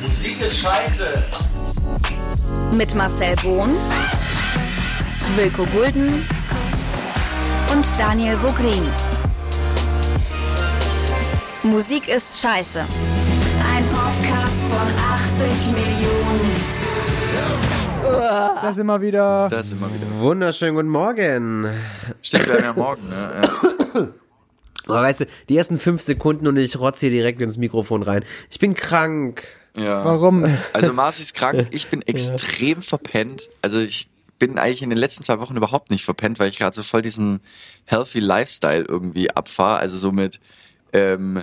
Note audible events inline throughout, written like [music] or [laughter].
Musik ist scheiße. Mit Marcel Bohn, Wilko Gulden und Daniel Vogrin. Musik ist scheiße. Ein Podcast von 80 Millionen. Das immer wieder. Das immer wieder. Wunderschönen guten Morgen. Stimmt, wir haben ja morgen, ne? Ja. Oh, weißt du, die ersten fünf Sekunden und ich rotze hier direkt ins Mikrofon rein. Ich bin krank. Ja. Warum? Also Marci ist krank, ich bin extrem verpennt. Also ich bin eigentlich in den letzten zwei Wochen überhaupt nicht verpennt, weil ich gerade so voll diesen healthy Lifestyle irgendwie abfahre. Also so mit ähm,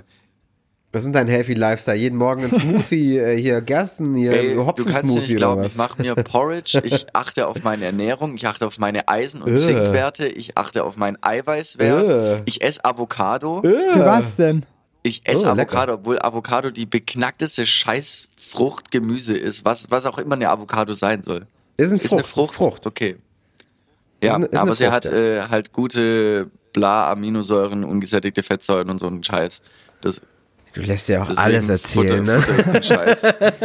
Was ist dein Healthy Lifestyle? Jeden Morgen ein Smoothie, [laughs] äh, hier Gersten, hier Ey, du kannst Hopfen-Smoothie nicht glauben, ich mache mir Porridge, [laughs] ich achte auf meine Ernährung, ich achte auf meine Eisen- und. Zinkwerte, ich achte auf meinen Eiweißwert, ich esse Avocado, Für was denn? Ich esse Oh. Avocado, obwohl Avocado die beknackteste Scheißfrucht Gemüse ist, was, was auch immer eine Avocado sein soll. ist ein Ist eine Frucht. Frucht. Okay. Ja, Ist eine- ist aber sie Frucht, hat ja. äh, halt gute bla Aminosäuren, ungesättigte Fettsäuren und so einen Scheiß. Das Du lässt ja auch alles erzählen, Futter, ne? Futter [laughs] Scheiß.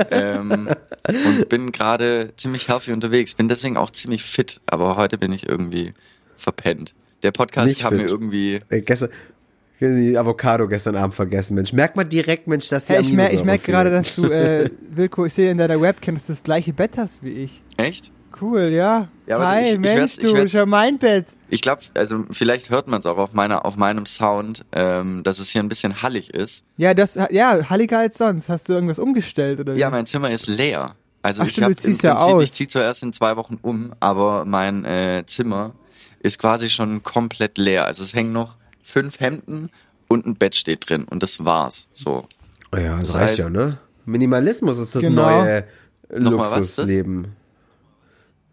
ähm, und bin gerade ziemlich healthy unterwegs. Bin deswegen auch ziemlich fit, aber heute bin ich irgendwie verpennt. Der Podcast Nicht kam mir irgendwie. Ey, gestern, die Avocado gestern Abend vergessen, Mensch. Merkt man direkt, Mensch, dass die Hey, ich merke ich Aminosäuren merk gerade, dass du, äh, [laughs] Wilko, ich sehe in deiner Webcam, dass du das gleiche Bett hast wie ich. Echt? Cool, ja. Ja, aber Hi, ich- ich Mensch, ich du, schon mein Bett. Ich glaube, also vielleicht hört man es auch auf meiner, auf meinem Sound, ähm, dass es hier ein bisschen hallig ist. Ja, das, ja, halliger als sonst. Hast du irgendwas umgestellt oder wie? Ja, mein Zimmer ist leer. Also Ach ich habe im ja Prinzip, aus. ich ziehe zuerst in zwei Wochen um, aber mein äh, Zimmer ist quasi schon komplett leer. Also es hängen noch fünf Hemden und ein Bett steht drin und das war's. So. Ja, das Das reicht heißt- ja, ne? Minimalismus ist das Genau. neue? Luxusleben.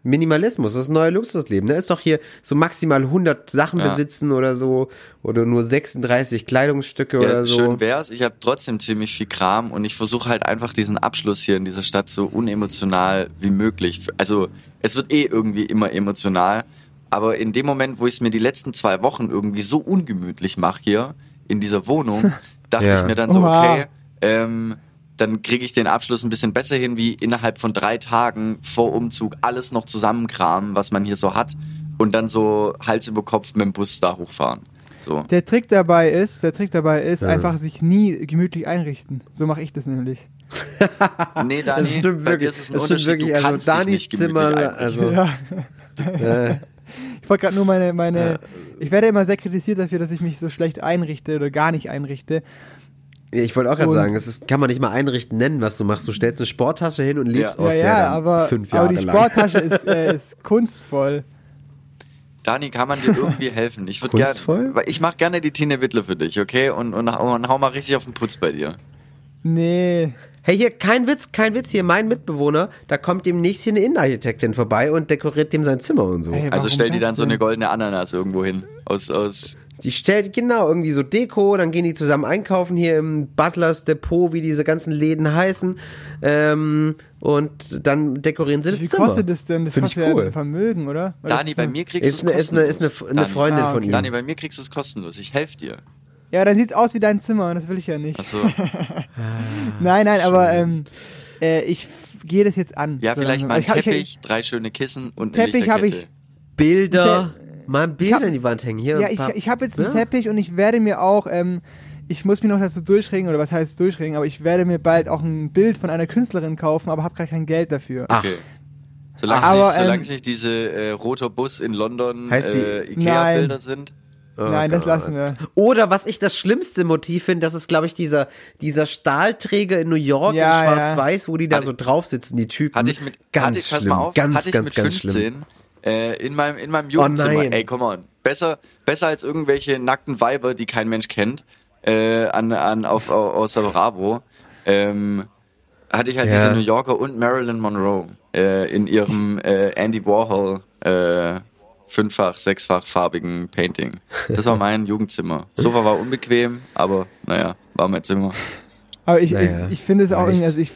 Minimalismus, das neue Luxusleben. Da ist doch hier so maximal 100 Sachen Ja. besitzen oder so oder nur 36 Kleidungsstücke Ja, oder so. schön wär's. Ich habe trotzdem ziemlich viel Kram und ich versuche halt einfach diesen Abschluss hier in dieser Stadt so unemotional wie möglich. Also es wird eh irgendwie immer emotional, aber in dem Moment, wo ich es mir die letzten zwei Wochen irgendwie so ungemütlich mache hier in dieser Wohnung, [laughs] dachte Ja. ich mir dann so, okay, ähm, dann kriege ich den Abschluss ein bisschen besser hin, wie innerhalb von drei Tagen vor Umzug alles noch zusammenkramen, was man hier so hat und dann so Hals über Kopf mit dem Bus da hochfahren. So. Der Trick dabei ist, der Trick dabei ist, einfach sich nie gemütlich einrichten. So mache ich das nämlich. [laughs] Nee, Dani, Das stimmt bei dir wirklich. ist es ein Das stimmt Unterschied. wirklich. Du Also kannst dich Danis nicht gemütlich Zimmer, also [laughs] Ja. Ich wollte gerade nur meine, meine, ich werde immer sehr kritisiert dafür, dass ich mich so schlecht einrichte oder gar nicht einrichte. ich wollte auch gerade sagen, das ist, kann man nicht mal einrichten nennen, was du machst. Du stellst eine Sporttasche hin und lebst Ja. aus ja, der ja, dann aber, fünf Jahre aber die lang. Sporttasche ist, [laughs] äh, ist kunstvoll. Dani, kann man dir irgendwie helfen? Ich würde Kunstvoll? gerne, ich mache gerne die Tine Wittler für dich, okay? Und, und, und hau mal richtig auf den Putz bei dir. Nee. Hey, hier, kein Witz, kein Witz, hier, mein Mitbewohner, da kommt demnächst hier eine Innenarchitektin vorbei und dekoriert dem sein Zimmer und so. Ey, Also warum stell die dann so eine goldene Ananas irgendwo hin. Aus, aus, Die stellt, genau, irgendwie so Deko, dann gehen die zusammen einkaufen hier im Butlers Depot, wie diese ganzen Läden heißen, ähm, und dann dekorieren sie Wie das viel Zimmer. kostet das denn? Das Find ich kostet ja cool. ein Vermögen, oder? Oder Dani, ist bei das- mir kriegst Ist du eine, es ist eine, kostenlos. ist eine, eine Dani. Freundin Ah, von okay. ihm. Dani, bei mir kriegst du es kostenlos. Ich helfe dir. Ja, dann sieht's aus wie dein Zimmer und das will ich ja nicht. Achso. [laughs] nein, nein, aber ähm, äh, ich gehe das jetzt an. Ja, So vielleicht langsam. mal ein Ich hab- ich- Teppich, drei schöne Kissen und eine Teppich hab Lichterkette. ich- Bilder, mal ein Bild hab- an die Wand hängen. Hier, Ja, ich, ich habe jetzt einen Ja. Teppich und ich werde mir auch, ähm, ich muss mich noch dazu durchringen, oder was heißt durchringen, aber ich werde mir bald auch ein Bild von einer Künstlerin kaufen, aber habe gerade kein Geld dafür. Ach, Okay. Solange, Aber, es nicht, solange ähm, es nicht diese äh, roter Bus in London Heißt sie- äh, Ikea-Bilder sind. Oh Nein, das Gott. lassen wir. Oder was ich das schlimmste Motiv finde, das ist, glaube ich, dieser, dieser Stahlträger in New York Ja, in ja. Schwarz-Weiß, wo die da Hatte- so drauf sitzen, die Typen. Hatte ich mit, ganz hatte ich, schlimm, mal auf, ganz, hatte ich ganz, mit ganz 15 schlimm. äh, in meinem, in meinem Jugendzimmer. nein. Ey, come on. Besser, besser als irgendwelche nackten Weiber, die kein Mensch kennt, äh, an, an, auf, au- aus der Bravo. Ähm, hatte ich halt Ja. diese New Yorker und Marilyn Monroe äh, in ihrem äh, Andy Warhol äh, fünffach, sechsfach farbigen Painting. Das war mein Jugendzimmer. Sofa war unbequem, aber naja, war mein Zimmer. Aber ich, Naja, ich, ich finde es auch irgendwie, also ich,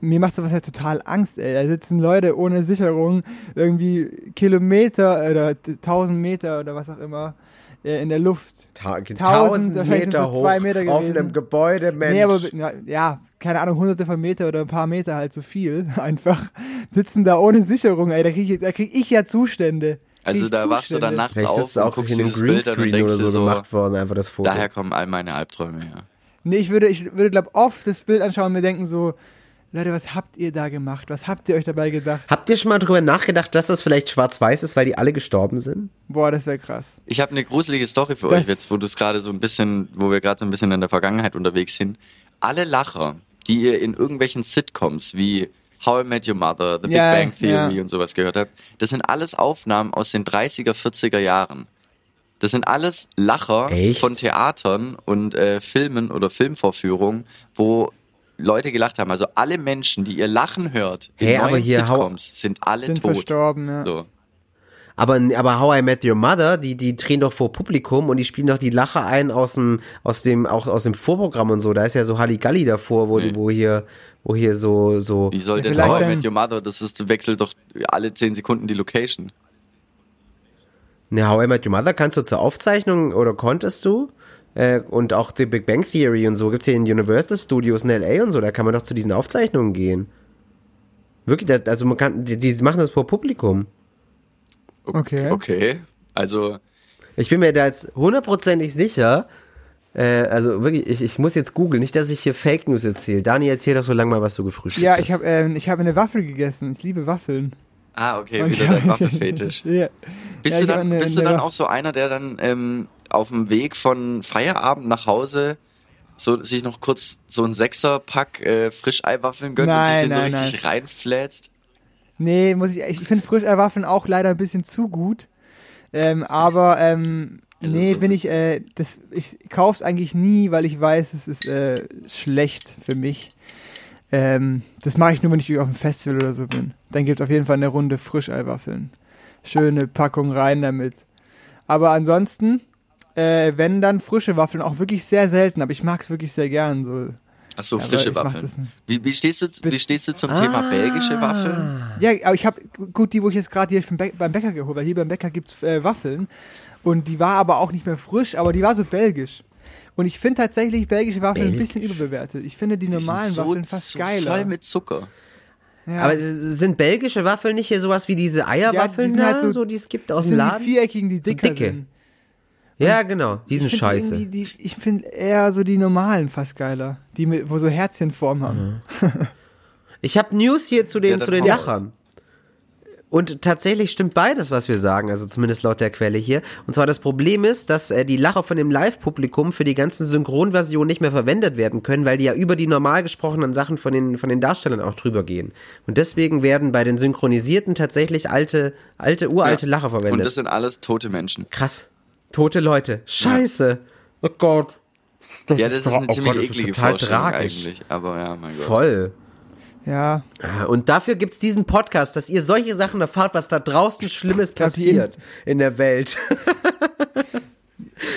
mir macht sowas halt total Angst, ey. Da sitzen Leute ohne Sicherung, irgendwie Kilometer oder t- 1000 Meter oder was auch immer, äh, in der Luft. Ta Tausend, tausend wahrscheinlich Meter hoch zwei Meter auf einem Gebäude, Mensch. Nee, aber ja, ja, keine Ahnung, hunderte von Meter oder ein paar Meter halt so viel. [laughs] Einfach sitzen da ohne Sicherung, ey. Da krieg ich, da krieg ich ja Zustände. Also ich da wachst du dann nachts Vielleicht ist auf und auch guckst dieses Bild an und denkst so so, gemacht worden, einfach das Foto. daher kommen all meine Albträume her. Nee, ich würde, ich würde, glaub, oft das Bild anschauen und mir denken so, Leute, was habt ihr da gemacht? Was habt ihr euch dabei gedacht? Habt ihr schon mal drüber nachgedacht, dass das vielleicht schwarz-weiß ist, weil die alle gestorben sind? Boah, das wäre krass. Ich habe eine gruselige Story für Das- euch jetzt, wo du es gerade so ein bisschen, wo wir gerade so ein bisschen in der Vergangenheit unterwegs sind. Alle Lacher, die ihr in irgendwelchen Sitcoms wie How I Met Your Mother, The Big Ja, Bang Theory ja. und sowas gehört habt, das sind alles Aufnahmen aus den 30er, 40er Jahren. Das sind alles Lacher Echt? von Theatern und äh, Filmen oder Filmvorführungen, wo Leute gelacht haben. Also alle Menschen, die ihr Lachen hört in Hey, neuen Sitcoms, sind alle Sind tot. verstorben, ja. So. Aber, aber How I Met Your Mother, die, die drehen doch vor Publikum und die spielen doch die Lache ein aus dem, aus dem, auch aus dem Vorprogramm und so. Da ist ja so Halligalli davor, wo, Nee. wo hier, wo hier so, so. Wie soll denn vielleicht How I Met Your Mother? Das ist, wechselt doch alle 10 Sekunden die Location. Ne, How I Met Your Mother kannst du zur Aufzeichnung oder konntest du? Äh, und auch die Big Bang Theory und so gibt's hier in Universal Studios in LA und so, da kann man doch zu diesen Aufzeichnungen gehen. Wirklich, also man kann, die, die machen das vor Publikum. Okay. Okay. Also, Ich bin mir da jetzt hundertprozentig sicher. Äh, also wirklich, ich, ich muss jetzt googeln, nicht, dass ich hier Fake News erzähle. Dani, erzähl doch so lange mal, was du gefrühstückt Ja, hast. ich habe ich hab eine Waffel gegessen. Ich liebe Waffeln. ah, okay, Und wieder ich dein Waffefetisch. [laughs] ja. Bist Ja, du dann, eine- bist du eine dann Wa- auch so einer, der dann ähm, auf dem Weg von Feierabend nach Hause so sich noch kurz so ein Sechserpack äh, Frischeiwaffeln gönnt und sich Nein, den so nein, richtig reinflätzt? Nee, muss ich, ich finde Frischeiwaffeln auch leider ein bisschen zu gut. Ähm, aber ähm, Also nee, bin ich, äh, das, ich kauf's eigentlich nie, weil ich weiß, es ist äh, schlecht für mich. Ähm, das mache ich nur, wenn ich auf einem Festival oder so bin. Dann gibt's auf jeden Fall eine Runde Frischeiwaffeln. Schöne Packung rein damit. Aber ansonsten, äh, wenn dann frische Waffeln, auch wirklich sehr selten, aber ich mag's wirklich sehr gern. So. Ach so, Ja, aber frische Waffeln. Wie, wie, stehst du, wie stehst du zum Thema Ah. belgische Waffeln? Ja, aber ich habe gut die, wo ich jetzt gerade hier beim, Bä beim Bäcker geholt, weil hier beim Bäcker gibt's äh, Waffeln und die war aber auch nicht mehr frisch, aber die war so belgisch. Und ich finde tatsächlich belgische Waffeln ein Belgisch? bisschen überbewertet. Ich finde die Die sind normalen so, Waffeln fast so geiler. voll mit Zucker. ja. Aber sind belgische Waffeln nicht hier sowas wie diese Eierwaffeln Ja, die sind halt da, so- so, die es gibt aus dem sind die Laden? viereckigen, die dicker dicke. sind. Ja, genau, die sind Ich find scheiße. Die, ich finde eher so die normalen fast geiler. Die, mit, wo so Herzchenform haben. Ich habe News hier zu den, Ja, zu den hau Lachern. Und tatsächlich stimmt beides, was wir sagen, also zumindest laut der Quelle hier. Und zwar das Problem ist, dass äh, die Lacher von dem Live-Publikum für die ganzen Synchronversionen nicht mehr verwendet werden können, weil die ja über die normal gesprochenen Sachen von den, von den Darstellern auch drüber gehen. Und deswegen werden bei den Synchronisierten tatsächlich alte, alte, uralte Ja. Lacher Und verwendet. das sind alles tote Menschen. Krass. Tote Leute. Scheiße. Oh Gott. Ja, das ist eine oh ziemlich Gott, das ist eklige total Vorstellung tragisch. eigentlich. Aber ja, mein Gott. Voll. Ja, Und dafür gibt's diesen Podcast, dass ihr solche Sachen erfahrt, was da draußen Schlimmes passiert in der Welt.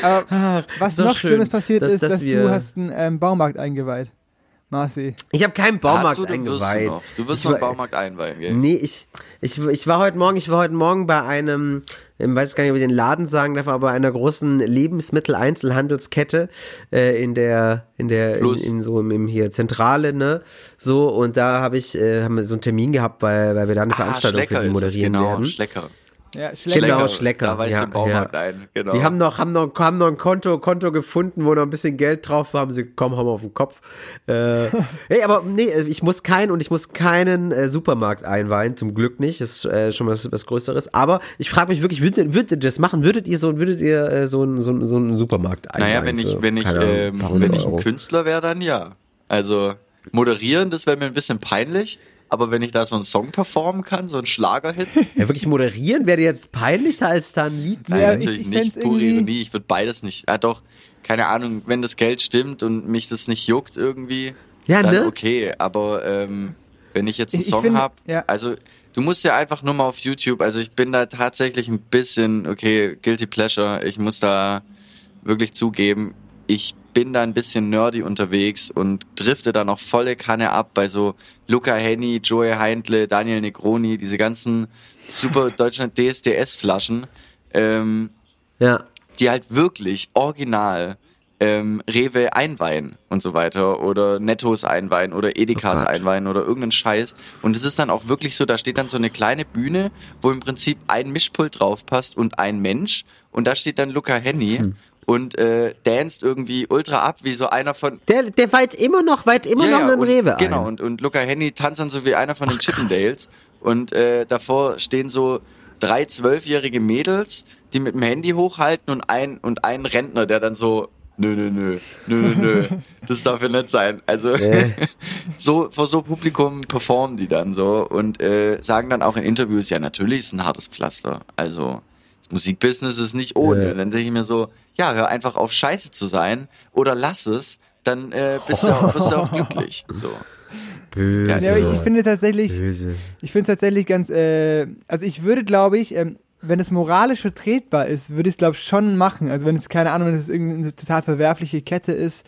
aber [laughs] was noch schön, Schlimmes passiert dass- ist, dass dass wir- du hast einen ähm, Baumarkt eingeweiht. Marci. Ich habe keinen Hast Baumarkt du, du wirst du eingeweiht. noch. Du wirst Ich noch einen Baumarkt einweihen, gell? Nee, ich, ich, ich war heute Morgen, ich war heute Morgen bei einem, ich weiß gar nicht, ob ich den Laden sagen darf, aber bei einer großen Lebensmitteleinzelhandelskette äh, in der, in der, in, in so im, hier Zentrale, ne? So, und da habe ich, äh, haben wir so einen Termin gehabt, weil, weil wir da eine Ah, Veranstaltung für Schlecker die ist es, moderieren genau. werden. Schlecker. Ja, Genau, Schlecker. Da weist ja, den Baumarkt ja. ein. Genau. Die haben noch, haben noch, haben noch ein Konto, Konto gefunden, wo noch ein bisschen Geld drauf war, haben sie, komm, haben wir auf den Kopf. Äh, [laughs] hey, aber nee, ich muss keinen und ich muss keinen äh, Supermarkt einweihen, zum Glück nicht, das ist äh, schon was, was Größeres. Aber ich frage mich wirklich, würdet, würdet ihr das machen? Würdet ihr so, würdet ihr äh, so, einen- so, einen- so einen Supermarkt einweihen? Naja, wenn ich, wenn ich, ähm, wenn ich ein Euro? Künstler wäre, dann ja. Also moderieren, das wäre mir ein bisschen peinlich. Aber wenn ich da so einen Song performen kann, so einen Schlagerhit, [laughs] Ja, wirklich moderieren wäre jetzt peinlicher als da ein Lied nein, Ja, natürlich ich- ich nicht. Pure Ironie, ich würde beides nicht. Ja, doch, keine Ahnung, wenn das Geld stimmt und mich das nicht juckt irgendwie, Ja, dann ne? okay. Aber ähm, wenn ich jetzt einen Ich- Song habe, ja. also du musst ja einfach nur mal auf YouTube, also ich bin da tatsächlich ein bisschen, okay, guilty pleasure, ich muss da wirklich zugeben, ich bin da ein bisschen nerdy unterwegs und drifte da noch volle Kanne ab bei so Luca Henny, Joey Heindle, Daniel Negroni, diese ganzen super Deutschland DSDS Flaschen. Ähm, Ja. die halt wirklich original ähm, Rewe einweihen und so weiter oder Nettos einweihen oder Edekas Oh einweihen oder irgendeinen Scheiß. Und es ist dann auch wirklich so, da steht dann so eine kleine Bühne, wo im Prinzip ein Mischpult drauf passt und ein Mensch. Und da steht dann Luca Henny Hm. Und äh, danst irgendwie ultra ab, wie so einer von Der, der weit immer noch, weit immer noch einen und, Rewe ein. Genau, und, und Luca Henny tanzt dann so wie einer von den Chippendales. Und äh, davor stehen so drei zwölfjährige Mädels, die mit dem Handy hochhalten und ein, und ein Rentner, der dann so, nö, nö, nö, nö, nö, nö, [laughs] das darf ja nicht sein. Also [laughs] so vor so Publikum performen die dann so und äh, sagen dann auch in Interviews, ja natürlich ist ein hartes Pflaster. Also das Musikbusiness ist nicht ohne. Ja. Dann denke ich mir so, ja, hör einfach auf Scheiße zu sein oder lass es, dann äh, bist, du auch, bist du auch [laughs] glücklich. So. Böse. Ja, ich, ich finde tatsächlich, Böse. ich finde es tatsächlich ganz, äh, also ich würde, glaube ich, ähm, wenn es moralisch vertretbar ist, würde ich es, glaube ich, schon machen. Also wenn es, keine Ahnung, wenn es irgendeine total verwerfliche Kette ist,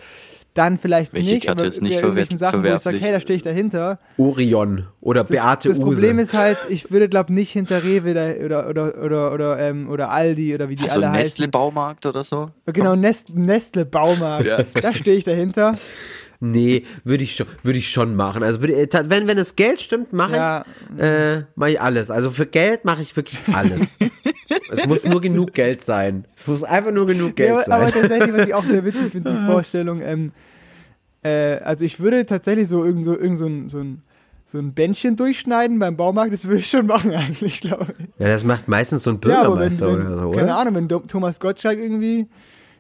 dann vielleicht Welche nicht. Aber ist nicht bei irgendwelchen verwer- Sachen, wo ich sage, verwerflich? hey, da stehe ich dahinter. Orion oder Das, Beate das Use. Problem ist halt, ich würde, glaube nicht hinter Rewe da, oder, oder, oder, oder, ähm, oder Aldi oder wie die Also alle heißen. Nestle-Baumarkt oder so? Genau, Nest, Nestle Baumarkt. Ja. Da stehe ich dahinter. Nee, würde ich schon, würde ich schon machen. Also würde, äh, wenn, wenn das Geld stimmt, mache Ja. ich's, äh, mache ich alles. Also für Geld mache ich wirklich alles. [laughs] es muss nur genug Geld sein. Es muss einfach nur genug Geld Ja, aber, sein. aber tatsächlich, was ich auch sehr witzig finde, die [laughs] Vorstellung, ähm, äh, also ich würde tatsächlich so irgend so, irgend so ein, so ein so ein Bändchen durchschneiden beim Baumarkt, das würde ich schon machen [laughs] eigentlich, glaube ich. ja, das macht meistens so ein Ja, aber wenn, Bürgermeister wenn oder so, keine oder? Ahnung, wenn Thomas Gottschalk irgendwie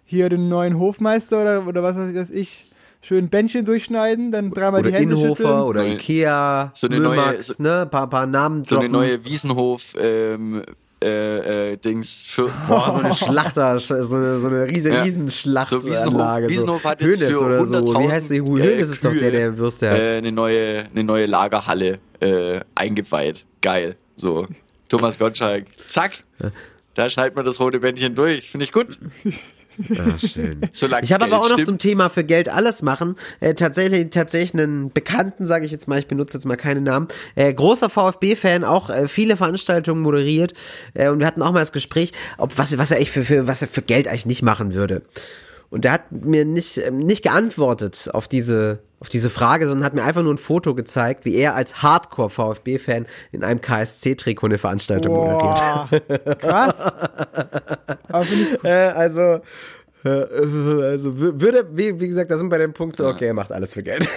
hier den neuen Hofmeister oder, oder was weiß ich, schön Bändchen durchschneiden, dann dreimal Oder die Hände Inhofer schütteln. oder Neue- Ikea, so eine neue- Müllmax, so- ne? Paar, paar Namen So eine droppen. neue Wiesenhof ähm, äh, äh, Dings für [laughs] Boah, so eine [laughs] Schlachter, so eine, so eine riesen, Ja. riesen so Wiesenhof. Wiesenhof hat jetzt Hönes für oder so. 100.000 Wie heißt die? äh, Hönes ist doch der, Kühe, der Würste hat. äh, eine neue eine neue Lagerhalle äh, eingeweiht. Geil. So Thomas Gottschalk. Zack. Da schneidet man das rote Bändchen durch. Finde ich gut. [laughs] Ah, schön. [laughs] Solange Ich habe aber auch Geld noch stimmt. zum Thema für Geld alles machen. Äh, tatsächlich, tatsächlich einen Bekannten, sage ich jetzt mal, ich benutze jetzt mal keine Namen. Äh, großer VfB-Fan, auch äh, viele Veranstaltungen moderiert. Äh, und wir hatten auch mal das Gespräch, ob was, was er echt für, für, was er für Geld eigentlich nicht machen würde. Und der hat mir nicht, ähm, nicht geantwortet auf diese, auf diese Frage, sondern hat mir einfach nur ein Foto gezeigt, wie er als Hardcore-VfB-Fan in einem KSC-Trikot eine Veranstaltung moderiert. Boah, krass. [laughs] Äh, also, also wür- würde, wie, wie gesagt, da sind wir bei dem Punkt so, okay, er macht alles für Geld.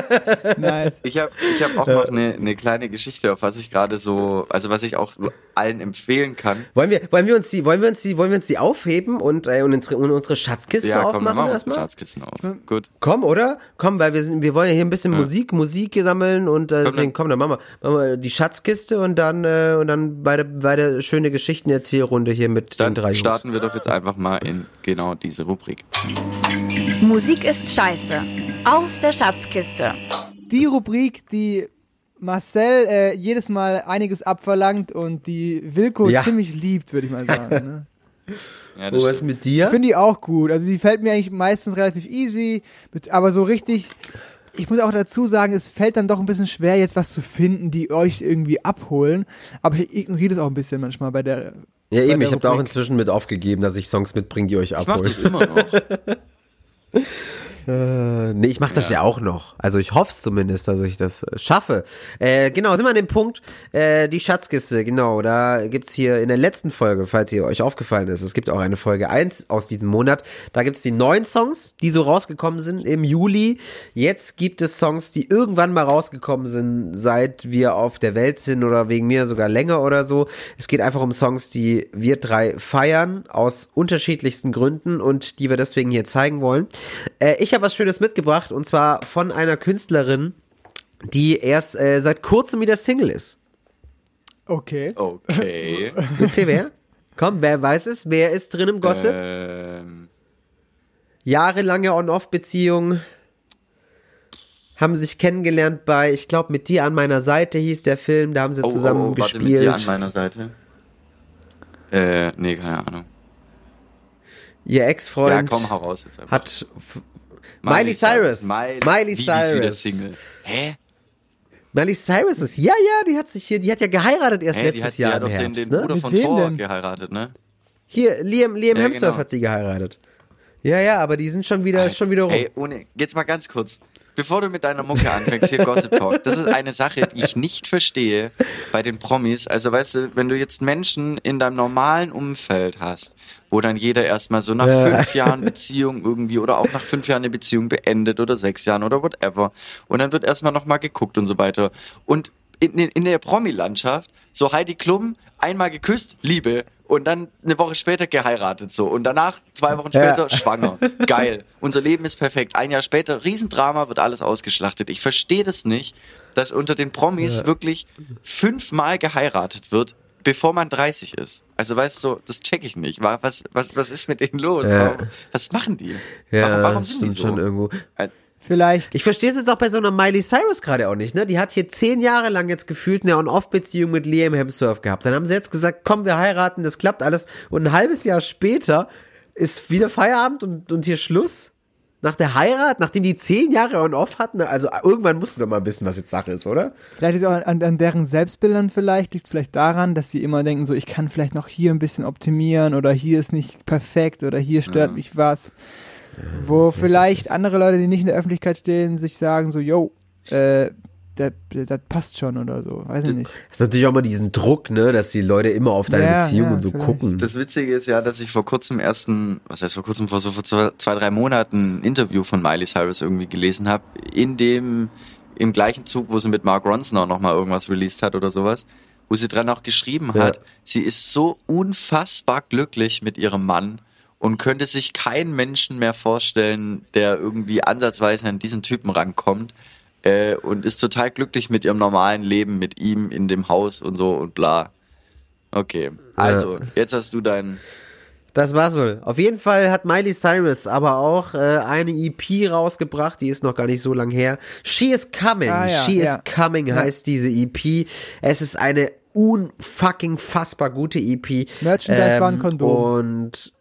[laughs] nice. Ich habe ich hab auch noch eine, eine kleine Geschichte, auf was ich gerade so, also was ich auch allen empfehlen kann. wollen wir, wollen wir uns die, wollen wir uns die, wollen wir uns die aufheben und, äh, und, unsere, und unsere Schatzkisten Ja, komm, dann aufmachen erstmal? Schatzkissen auf. Gut. Komm, oder? Komm, weil wir sind, wir wollen ja hier ein bisschen Musik, Musik sammeln und äh, deswegen komm, dann machen wir, machen wir die Schatzkiste und dann äh, und dann beide, beide schöne Geschichtenerzählrunde hier mit Dann den drei Jungs. starten wir doch jetzt einfach mal in genau diese Rubrik. Musik ist scheiße. Aus der Schatzkiste. Die Rubrik, die Marcel äh, jedes Mal einiges abverlangt und die Wilko Ja. ziemlich liebt, würde ich mal sagen. [laughs] Ne? Ja, Wo das ist mit dir? Ich finde die auch gut. Also die fällt mir eigentlich meistens relativ easy, mit- aber so richtig. Ich muss auch dazu sagen, es fällt dann doch ein bisschen schwer, jetzt was zu finden, die euch irgendwie abholen. Aber ich ignoriere das auch ein bisschen manchmal bei der. Ja, eben, ich habe da auch inzwischen mit aufgegeben, dass ich Songs mitbringe, die euch ich mach das abholen. immer noch. [laughs] Äh, nee, ich mache das ja. auch noch. Also ich hoffe zumindest, dass ich das schaffe. Äh, genau, sind wir an dem Punkt, äh, die Schatzkiste, genau, da gibt's hier in der letzten Folge, falls ihr euch aufgefallen ist, es gibt auch eine Folge 1 aus diesem Monat, da gibt's die neuen Songs, die so rausgekommen sind im Juli. Jetzt gibt es Songs, die irgendwann mal rausgekommen sind, seit wir auf der Welt sind oder wegen mir sogar länger oder so. Es geht einfach um Songs, die wir drei feiern, aus unterschiedlichsten Gründen und die wir deswegen hier zeigen wollen. Äh, ich habe was Schönes mitgebracht und zwar von einer Künstlerin, die erst äh, seit kurzem wieder Single ist. Okay. Okay. [laughs] Wisst ihr wer? Komm, wer weiß es? Wer ist drin im Gossip? ähm, Jahrelange On-Off-Beziehung. Haben sich kennengelernt bei, ich glaube, mit dir an meiner Seite hieß der Film, da haben sie oh, zusammen oh, oh, warte, mit dir an gespielt. meiner Seite. Äh, nee, keine Ahnung. Ihr Ja, Ex-Freund komm, hau raus jetzt einfach. hat f- Miley Cyrus. Miley, Miley wie, die ist wieder Cyrus. Single. Hä? Miley Cyrus ist, ja, ja, die hat sich hier, die hat ja geheiratet erst Hä, die letztes hat, die Jahr hat im doch den, den ne? Bruder Mit von wem Thor denn? geheiratet, ne? Hier, Liam, Liam Ja, Hemsworth genau. hat sie geheiratet. Ja, ja, aber die sind schon wieder, ist schon wieder rum. Ey, ohne, jetzt mal ganz kurz. Bevor du mit deiner Mucke anfängst, hier Gossip Talk, das ist eine Sache, die ich nicht verstehe bei den Promis. Also weißt du, wenn du jetzt Menschen in deinem normalen Umfeld hast, wo dann jeder erstmal so nach Ja. fünf Jahren Beziehung irgendwie oder auch nach fünf Jahren eine Beziehung beendet oder sechs Jahren oder whatever. Und dann wird erstmal nochmal geguckt und so weiter. Und in, in, in der Promi-Landschaft, so Heidi Klum, einmal geküsst, Liebe. Und dann eine Woche später geheiratet so. Und danach, zwei Wochen Ja. später, schwanger. Geil. Unser Leben ist perfekt. Ein Jahr später, Riesendrama, wird alles ausgeschlachtet. Ich verstehe das nicht, dass unter den Promis wirklich fünfmal geheiratet wird, bevor man 30 ist. Also weißt du, das check ich nicht. Wa- Was, was, was ist mit denen los? Ja. Was machen die? ja, warum, warum sind die so? schon irgendwo. Vielleicht. Ich verstehe es jetzt auch bei so einer Miley Cyrus gerade auch nicht, ne? Die hat hier zehn Jahre lang jetzt gefühlt eine On-Off-Beziehung mit Liam Hemsworth gehabt. Dann haben sie jetzt gesagt, komm, wir heiraten, das klappt alles. Und ein halbes Jahr später ist wieder Feierabend und, und hier Schluss. Nach der Heirat, nachdem die zehn Jahre On-Off hatten, also irgendwann musst du doch mal wissen, was jetzt Sache ist, oder? Vielleicht ist es auch an, an deren Selbstbildern vielleicht, liegt es vielleicht daran, dass sie immer denken, so ich kann vielleicht noch hier ein bisschen optimieren oder hier ist nicht perfekt oder hier stört Ja. mich was. Wo vielleicht andere Leute, die nicht in der Öffentlichkeit stehen, sich sagen so, yo, äh, das, das passt schon oder so. Weiß ich nicht. Das ist natürlich auch immer diesen Druck, ne, dass die Leute immer auf deine Ja, Beziehung ja, und so vielleicht. gucken. Das Witzige ist ja, dass ich vor kurzem ersten, was heißt vor kurzem, vor so vor zwei, zwei drei Monaten ein Interview von Miley Cyrus irgendwie gelesen habe, in dem, im gleichen Zug, wo sie mit Mark Ronson auch nochmal irgendwas released hat oder sowas, wo sie dran auch geschrieben Ja. hat, sie ist so unfassbar glücklich mit ihrem Mann und könnte sich keinen Menschen mehr vorstellen, der irgendwie ansatzweise an diesen Typen rankommt. Äh, und ist total glücklich mit ihrem normalen Leben, mit ihm in dem Haus und so und bla. Okay, also, jetzt hast du dein. Das war's wohl. Auf jeden Fall hat Miley Cyrus aber auch äh, eine EP rausgebracht, die ist noch gar nicht so lang her. She is Coming. Ah, ja, She ja. is Coming Ja. heißt diese EP. Es ist eine unfucking fassbar gute EP. Merchandise war ein Kondom. Und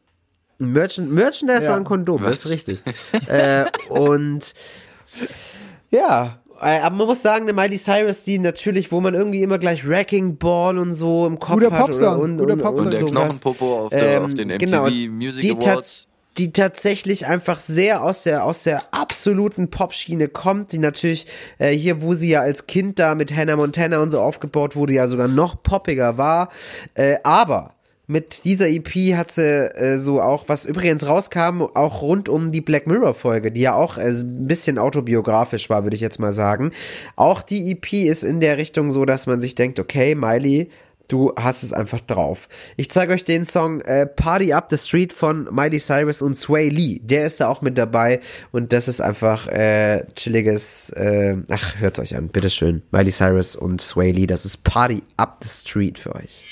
Merchand Merchandise Ja. war ein Kondom, das Was? ist richtig. äh, und [laughs] ja, äh, aber man muss sagen, eine Miley Cyrus, die natürlich, wo man irgendwie immer gleich Wrecking Ball und so im Kopf Guter hat Popsong, oder, und, guter und, Popsong. Und der sowas. Knochenpopo auf, der, Ähm, auf den MTV genau, Music Awards. die tatsächlich einfach sehr aus der aus der absoluten Popschiene kommt, die natürlich äh, hier, wo sie ja als Kind da mit Hannah Montana und so aufgebaut wurde, ja sogar noch poppiger war, äh, aber mit dieser EP hat sie äh, so auch, was übrigens rauskam, auch rund um die Black Mirror Folge, die ja auch äh, ein bisschen autobiografisch war, würde ich jetzt mal sagen. Auch die EP ist in der Richtung so, dass man sich denkt, okay, Miley, Du hast es einfach drauf. Ich zeige euch den Song äh, Party Up the Street von Miley Cyrus und Sway Lee. Der ist da auch mit dabei und das ist einfach äh, chilliges. Äh, ach, hört's euch an, bitteschön. Miley Cyrus und Sway Lee, das ist Party Up the Street für euch.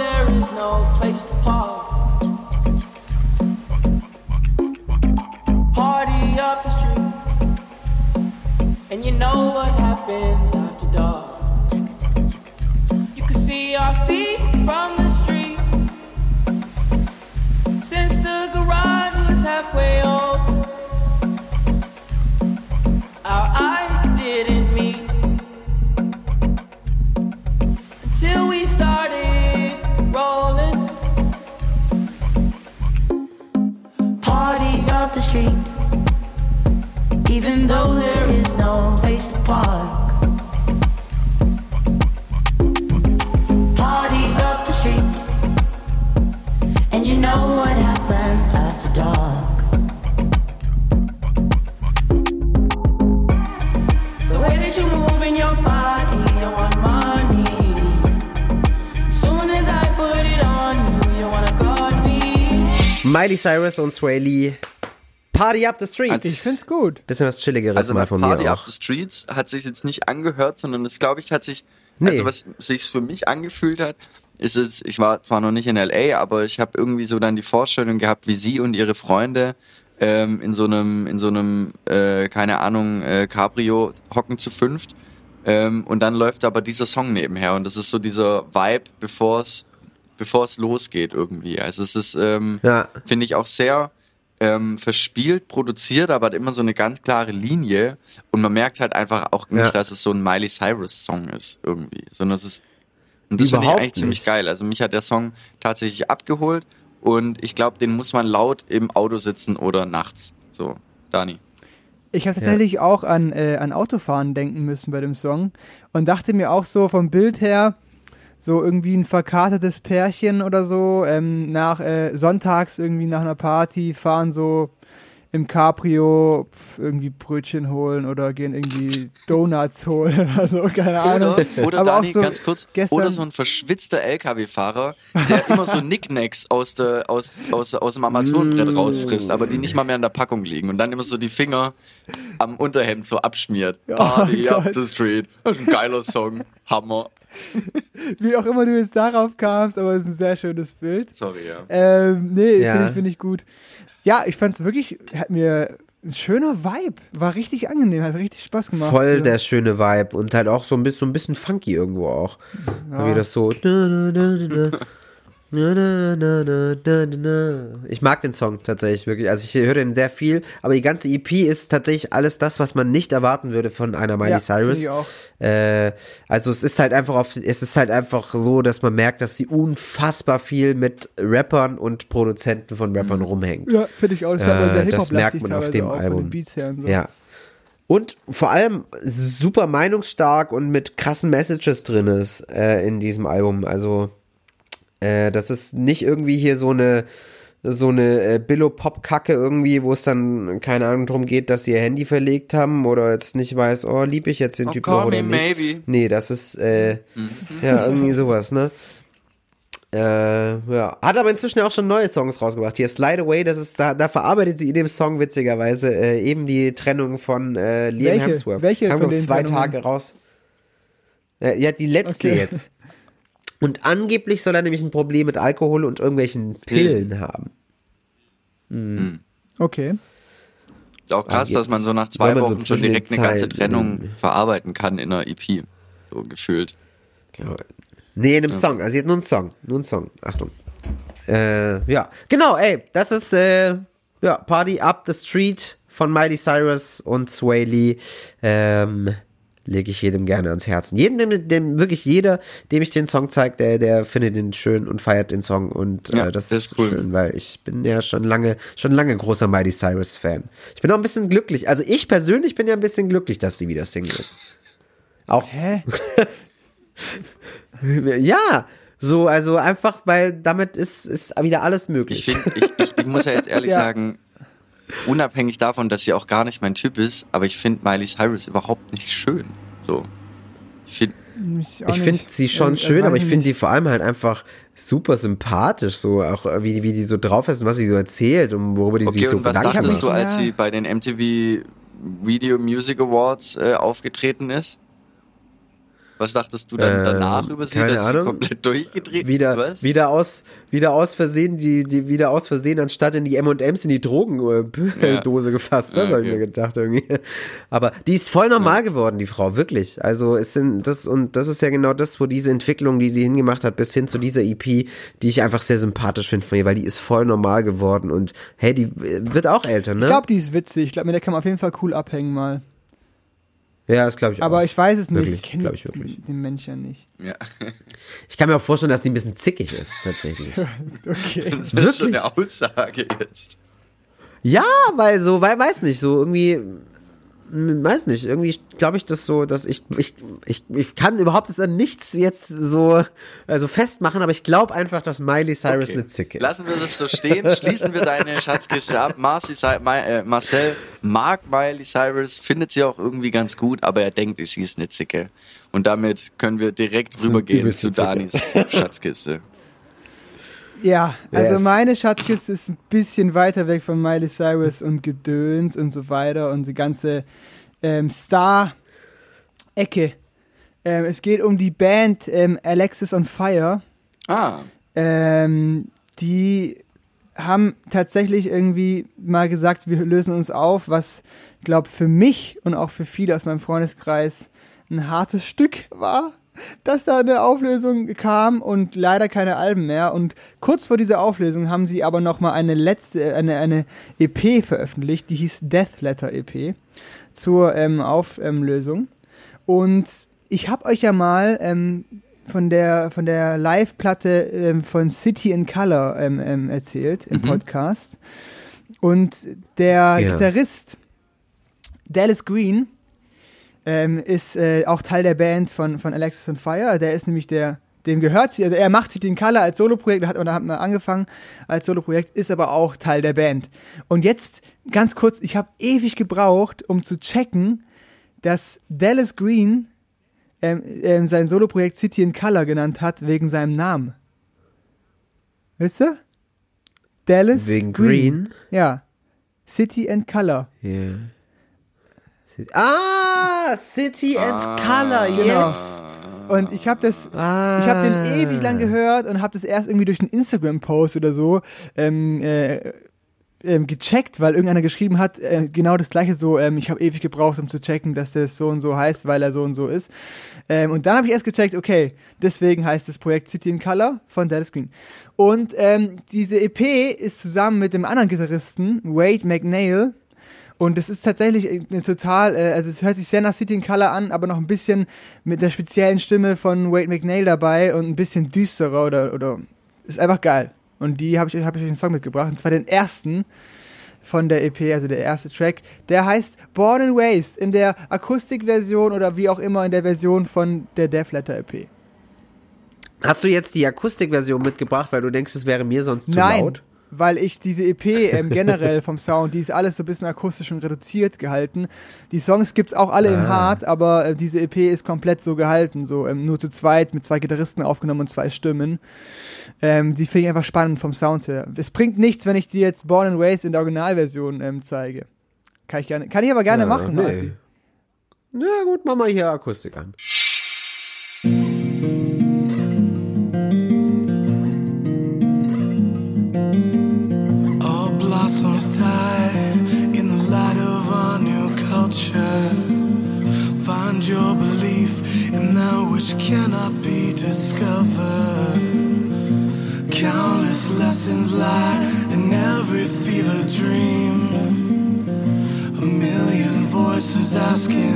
There is no place to park. Party up the street. And you know what happens after dark. You can see our feet from the street. Since the garage was halfway open, though there is no place to park. Party up the street, and you know what happens after dark. The way that you move in your body, want money. Soon as I put it on you, you wanna me. Miley Cyrus und Sway Lee. Party Up the Street. Als- Ich find's gut. Bisschen was chilligeres Also mal von Party mir Up auch. the Streets hat sich jetzt nicht angehört, sondern es glaube ich hat sich, Nee. also was sich für mich angefühlt hat, ist es, ich war zwar noch nicht in LA, aber ich habe irgendwie so dann die Vorstellung gehabt, wie sie und ihre Freunde ähm, in so einem, in so einem, äh, keine Ahnung, äh, Cabrio hocken zu fünft. Ähm, und dann läuft aber dieser Song nebenher und das ist so dieser Vibe, bevor es bevor es losgeht irgendwie. Also es ist, ähm, Ja. finde ich auch sehr ähm, verspielt produziert, aber hat immer so eine ganz klare Linie und man merkt halt einfach auch nicht, Ja. dass es so ein Miley Cyrus Song ist irgendwie, sondern es ist und das finde ich eigentlich ziemlich nicht. geil. Also mich hat der Song tatsächlich abgeholt und ich glaube, den muss man laut im Auto sitzen oder nachts. So, Dani. Ich habe tatsächlich auch an, äh, an Autofahren denken müssen bei dem Song und dachte mir auch so vom Bild her, so irgendwie ein verkatertes Pärchen oder so, ähm, nach äh, sonntags irgendwie nach einer Party fahren so im Cabrio irgendwie Brötchen holen oder gehen irgendwie Donuts holen [laughs] oder so, keine Ahnung. Oder, oder Aber auch Dani, so ganz kurz, gestern- oder so ein verschwitzter LKW-Fahrer, der immer so Nicknacks aus, der, aus, aus, aus dem Armaturenbrett rausfrisst, aber die nicht mal mehr in der Packung liegen und dann immer so die Finger am Unterhemd so abschmiert. Party Oh up the street. Das ist ein geiler Song. Hammer. [laughs] Wie auch immer du jetzt darauf kamst, aber es ist ein sehr schönes Bild. Sorry, ja. Ähm, nee, Ja. finde ich, find ich gut. Ja, ich fand es wirklich, hat mir ein schöner Vibe. War richtig angenehm, hat richtig Spaß gemacht. Voll Ja. der schöne Vibe und halt auch so ein bisschen, so ein bisschen funky irgendwo auch. Wie das so. Ich mag den Song tatsächlich wirklich. Also ich höre den sehr viel, aber die ganze EP ist tatsächlich alles das, was man nicht erwarten würde von einer Miley Ja, Cyrus. ich auch. Äh, also es ist halt einfach auf, es ist halt einfach so, dass man merkt, dass sie unfassbar viel mit Rappern und Produzenten von Rappern rumhängt. Ja, finde ich auch. Das, Äh, sehr das merkt man auf dem Album. so. Ja. Und vor allem super meinungsstark und mit krassen Messages drin ist äh, in diesem Album. Also, äh, das ist nicht irgendwie hier so eine so eine äh, Billo-Pop-Kacke irgendwie, wo es dann, keine Ahnung, drum geht, dass sie ihr Handy verlegt haben oder jetzt nicht weiß, oh, lieb ich jetzt den Oh, Typen oder nicht. maybe. Nee, das ist, äh, ja, irgendwie sowas, ne? Äh, ja. Hat aber inzwischen auch schon neue Songs rausgebracht. Hier Slide Away, das ist, da, da verarbeitet sie in dem Song witzigerweise äh, eben die Trennung von äh, Liam Welche? Hemsworth. Welche Kam, von zwei? Tage raus. Äh, ja, die letzte Okay. jetzt. [laughs] Und angeblich soll er nämlich ein Problem mit Alkohol und irgendwelchen Pillen haben. Okay. Ist auch krass, Angeblich. dass man so nach zwei man so Wochen schon direkt eine ganze Trennung verarbeiten kann in einer EP. So gefühlt. Nee, in einem Song. Also sie hat nur einen Song. Nur einen Song. Achtung. Äh, ja. Genau, ey, das ist äh, ja, Party Up the Street von Miley Cyrus und Sway Lee. Ähm, lege ich jedem gerne ans Herzen. Jedem, dem, dem wirklich jeder, dem ich den Song zeige, der, der findet ihn schön und feiert den Song und Ja, äh, das, das ist cool. schön, weil ich bin ja schon lange, schon lange großer Miley Cyrus Fan. Ich bin auch ein bisschen glücklich. Also ich persönlich bin ja ein bisschen glücklich, dass sie wieder Single ist. Auch Hä? [laughs] ja, so, also einfach, weil damit ist, ist wieder alles möglich. Ich finde, ich, ich, ich muss ja jetzt [laughs] ehrlich Ja. sagen, unabhängig davon, dass sie auch gar nicht mein Typ ist, aber ich finde Miley Cyrus überhaupt nicht schön. So. Ich finde, Ich, Ich finde sie schon Äh, schön, weiß aber ich finde die vor allem halt einfach super sympathisch, so auch äh, wie, wie die so drauf ist und was sie so erzählt und worüber die okay, sich so und was Gedanken dachtest macht. du, als Ja. sie bei den MTV Video Music Awards äh, aufgetreten ist? Was dachtest du dann Ähm, danach über sie, dass Ahnung. sie komplett durchgedreht Wieder, Was? wieder aus, wieder aus Versehen, die, die, wieder aus Versehen anstatt in die M&M's in die Drogendose Ja. gefasst. Das Ja, habe ich okay. mir gedacht irgendwie. Aber die ist voll normal geworden, die Frau, wirklich. Also es sind das, und das ist ja genau das, wo diese Entwicklung, die sie hingemacht hat, bis hin zu dieser EP, die ich einfach sehr sympathisch finde von ihr, weil die ist voll normal geworden und hey, die äh, wird auch älter, ne? Ich glaube, die ist witzig. Ich glaube, mit der kann man auf jeden Fall cool abhängen mal. Ja, das glaube ich auch. Aber ich weiß es nicht. Wirklich, ich kenne glaub ich wirklich. den Menschen ja nicht. Ja. Ich kann mir auch vorstellen, dass sie ein bisschen zickig ist, tatsächlich. [laughs] Okay. Das ist so eine Aussage jetzt. Ja, weil so, weil weiß nicht, so irgendwie, weiß nicht, irgendwie glaube ich das so, dass ich, ich, ich, ich kann überhaupt jetzt an nichts jetzt so, also festmachen, aber ich glaube einfach, dass Miley Cyrus Okay. eine Zicke ist. Lassen wir das so stehen, schließen wir deine [laughs] Schatzkiste ab. Marcy, Cy- Ma- äh, Marcel mag Miley Cyrus, findet sie auch irgendwie ganz gut, aber er denkt, sie ist eine Zicke. Und damit können wir direkt [laughs] rübergehen zu. Danis Schatzkiste. Ja, also Yes. meine Schatzkiste ist ein bisschen weiter weg von Miley Cyrus und Gedöns und so weiter und die ganze ähm, Star-Ecke. Ähm, es geht um die Band ähm, Alexis on Fire Ah, Ähm, die haben tatsächlich irgendwie mal gesagt, wir lösen uns auf, was, glaube für mich und auch für viele aus meinem Freundeskreis ein hartes Stück war, dass da eine Auflösung kam und leider keine Alben mehr. Und kurz vor dieser Auflösung haben sie aber noch mal eine letzte, eine, eine EP veröffentlicht, die hieß Death Letter EP zur ähm, Auflösung. Und ich habe euch ja mal ähm, von der, von der Live-Platte ähm, von City in Color ähm, ähm, erzählt im Podcast. Und der Ja. Gitarrist Dallas Green ähm, ist äh, auch Teil der Band von, von Alexis on Fire. Der ist nämlich der, dem gehört sie, also er macht sich den Color als Soloprojekt, hat, oder hat mal angefangen als Soloprojekt, ist aber auch Teil der Band. Und jetzt ganz kurz, ich habe ewig gebraucht, um zu checken, dass Dallas Green ähm, ähm, sein Soloprojekt City in Color genannt hat, wegen seinem Namen. Wisst ihr? Dallas Wegen Green? Ja. City and Color. Ja. Ah, City and Color, Genau. jetzt. Und ich habe das, Ah. ich habe den ewig lang gehört und habe das erst irgendwie durch einen Instagram-Post oder so ähm, äh, ähm, gecheckt, weil irgendeiner geschrieben hat, äh, genau das gleiche so, ähm, ich habe ewig gebraucht, um zu checken, dass das so und so heißt, weil er so und so ist. Ähm, und dann habe ich erst gecheckt, okay, deswegen heißt das Projekt City in Color von Dallas Green. Und ähm, diese EP ist zusammen mit dem anderen Gitarristen, Wade McNeil, und es ist tatsächlich eine total, äh, also es hört sich sehr nach City in Color an, aber noch ein bisschen mit der speziellen Stimme von Wade McNeil dabei und ein bisschen düsterer oder, oder ist einfach geil. Und die habe ich, hab ich euch einen Song mitgebracht, und zwar den ersten von der EP, also der erste Track. Der heißt Born and Raised in der Akustikversion oder wie auch immer in der Version von der Death Letter EP. Hast du jetzt die Akustikversion mitgebracht, weil du denkst, es wäre mir sonst zu Nein, laut? Weil ich diese EP ähm, [laughs] generell vom Sound, die ist alles so ein bisschen akustisch und reduziert gehalten. Die Songs gibt's auch alle in Ah. hart, aber äh, diese EP ist komplett so gehalten, so ähm, nur zu zweit mit zwei Gitarristen aufgenommen und zwei Stimmen. Ähm, die finde ich einfach spannend vom Sound her. Es bringt nichts, wenn ich dir jetzt Born and Raised in der Originalversion ähm, zeige. Kann ich gerne, kann ich aber gerne Ja, machen, nee. Na gut, mach mal hier Akustik an. Lie in every fever dream. A million voices asking,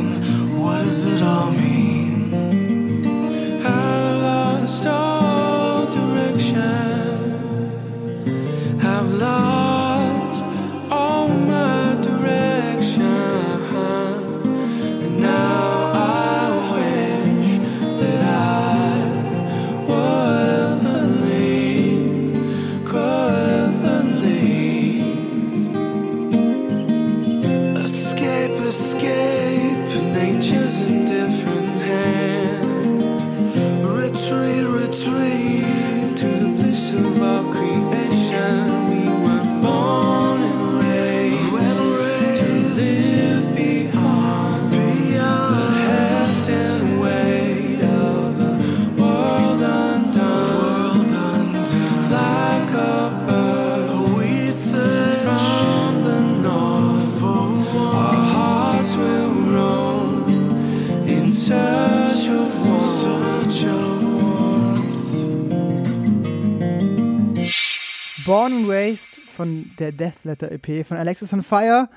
Raised von der Death Letter EP von Alexis on Fire.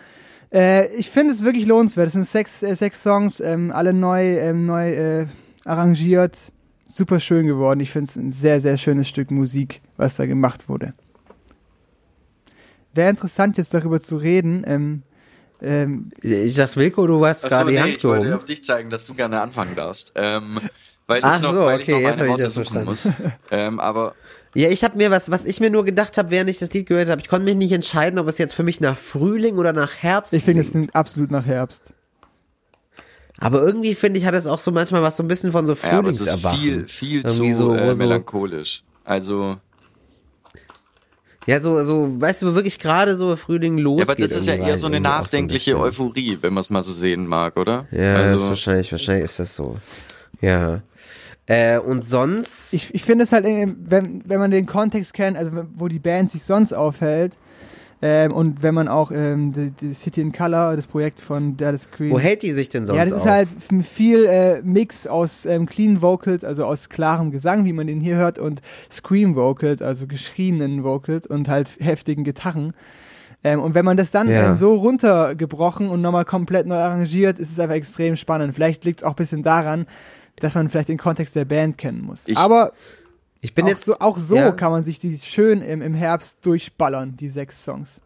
Äh, ich finde es wirklich lohnenswert. Es sind sechs, äh, sechs Songs, ähm, alle neu, ähm, neu äh, arrangiert. Super schön geworden. Ich finde es ein sehr, sehr schönes Stück Musik, was da gemacht wurde. Wäre interessant, jetzt darüber zu reden. Ähm, ähm, Ich dachte, Wilko, du hast Achso, gerade die nee, Hand ich wollte auf dich zeigen, dass du gerne anfangen darfst. Ähm, weil Ach ich noch, so, weil okay, ich noch jetzt meine Worte das suchen muss. ähm, aber Ja, ich habe mir was, was ich mir nur gedacht habe, während ich das Lied gehört habe, ich konnte mich nicht entscheiden, ob es jetzt für mich nach Frühling oder nach Herbst ich finde, es absolut nach Herbst. Aber irgendwie finde ich, hat es auch so manchmal was so ein bisschen von so ja, aber es ist Frühlingserwachen. viel, viel zu Irgendwie so, wo äh, so- melancholisch. Also, Ja, so, so, weißt du, wo wirklich gerade so Frühling ja, losgeht. aber das ist ja eher so eine nachdenkliche bisschen. Euphorie, wenn man es mal so sehen mag, oder? Ja, das ist also, wahrscheinlich, wahrscheinlich ist das so. Ja. Äh, und sonst. Ich, ich finde es halt, äh, wenn, wenn man den Kontext kennt, also wo die Band sich sonst aufhält, ähm, und wenn man auch ähm, die, die City in Color, das Projekt von Dallas Green. wo hält die sich denn sonst ja, das auf? ist halt viel äh, Mix aus ähm, Clean Vocals, also aus klarem Gesang, wie man den hier hört, und Scream Vocals, also geschrienen Vocals und halt heftigen Gitarren. Ähm, und wenn man das dann Ja. ähm, so runtergebrochen und nochmal komplett neu arrangiert, ist es einfach extrem spannend. Vielleicht liegt es auch ein bisschen daran, dass man vielleicht den Kontext der Band kennen muss. Ich- Aber ich bin auch jetzt. so, auch so ja. kann man sich die schön im, im Herbst durchballern, die sechs Songs.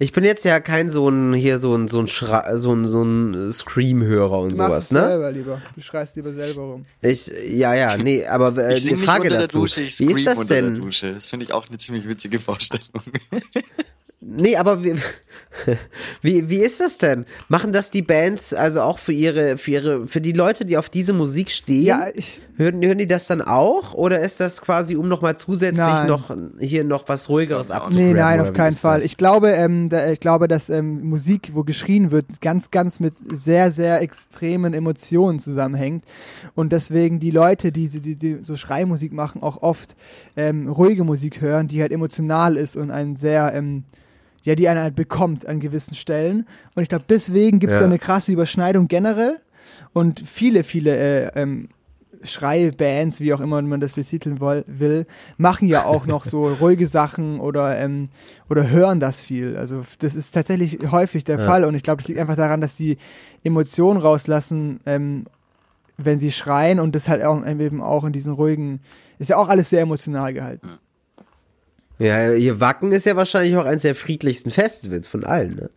Ich bin jetzt ja kein so ein hier so ein so ein Schra so ein so ein Scream-Hörer und Du machst sowas, es ne? selber lieber. Du schreist lieber selber rum. Ich ja ja nee, aber äh, Ich eine nicht Frage unter dazu. der Dusche, ich Wie scream ist das unter denn? der Dusche. Das finde ich auch eine ziemlich witzige Vorstellung. [laughs] Nee, aber wie, [laughs] wie, wie ist das denn? Machen das die Bands also auch für ihre, für ihre, für die Leute, die auf diese Musik stehen? Ja, ich, hören, hören die das dann auch? Oder ist das quasi, um nochmal zusätzlich Nein. noch hier noch was ruhigeres Nee, abzugraben? Nee, nein, auf keinen Fall. das? Ich glaube, ähm, da, ich glaube, dass ähm, Musik, wo geschrien wird, ganz, ganz mit sehr, sehr extremen Emotionen zusammenhängt. Und deswegen die Leute, die, die, die so Schreimusik machen, auch oft ähm, ruhige Musik hören, die halt emotional ist und einen sehr, ähm, ja, die einen halt bekommt an gewissen Stellen. Und ich glaube, deswegen gibt es Ja. eine krasse Überschneidung generell. Und viele, viele äh, ähm, Schreibands, wie auch immer man das betiteln will, machen ja auch noch so [laughs] ruhige Sachen oder, ähm, oder hören das viel. Also das ist tatsächlich häufig der Ja. Fall und ich glaube, das liegt einfach daran, dass die Emotionen rauslassen, ähm, wenn sie schreien und das halt auch, eben auch in diesen ruhigen, ist ja auch alles sehr emotional gehalten. Ja, hier Wacken ist ja wahrscheinlich auch eines der friedlichsten Festivals von allen, ne?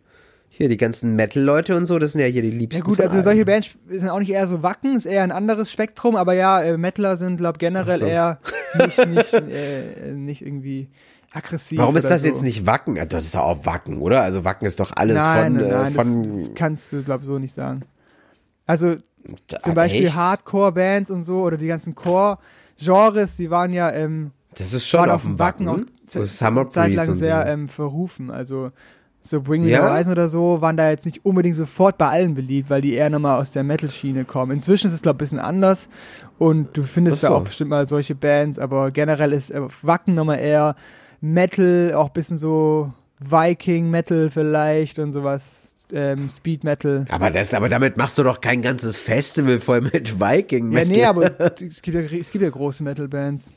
Hier die ganzen Metal-Leute und so, das sind ja hier die Ja liebsten. gut, von also allen. solche Bands sind auch nicht eher so Wacken, ist eher ein anderes Spektrum, aber ja, äh, Metaler sind, glaube generell so. eher [laughs] nicht, nicht, äh, nicht irgendwie aggressiv. Warum ist das so. jetzt nicht Wacken? Ja, Das ist doch auch Wacken, oder? Also Wacken ist doch alles nein, von, nein, nein, äh, von das kannst du, glaube so nicht sagen. Also Da- zum Beispiel? Hardcore-Bands und so oder die ganzen Core-Genres, die waren ja ähm, Das ist schon auf dem Wacken. auch So Summer Zeit Breeze lang und sehr so. ähm, verrufen. Also so Bring Me Ja? the Horizon oder so waren da jetzt nicht unbedingt sofort bei allen beliebt, weil die eher nochmal aus der Metal-Schiene kommen. Inzwischen ist es, glaube ich, ein bisschen anders und du findest Ach da so. auch bestimmt mal solche Bands, aber generell ist äh, Wacken nochmal eher Metal, auch ein bisschen so Viking-Metal vielleicht und sowas, ähm, Speed-Metal. Aber das, aber damit machst du doch kein ganzes Festival voll mit Viking. Ja, Metal. nee, aber [laughs] es gibt ja, es gibt ja große Metal-Bands.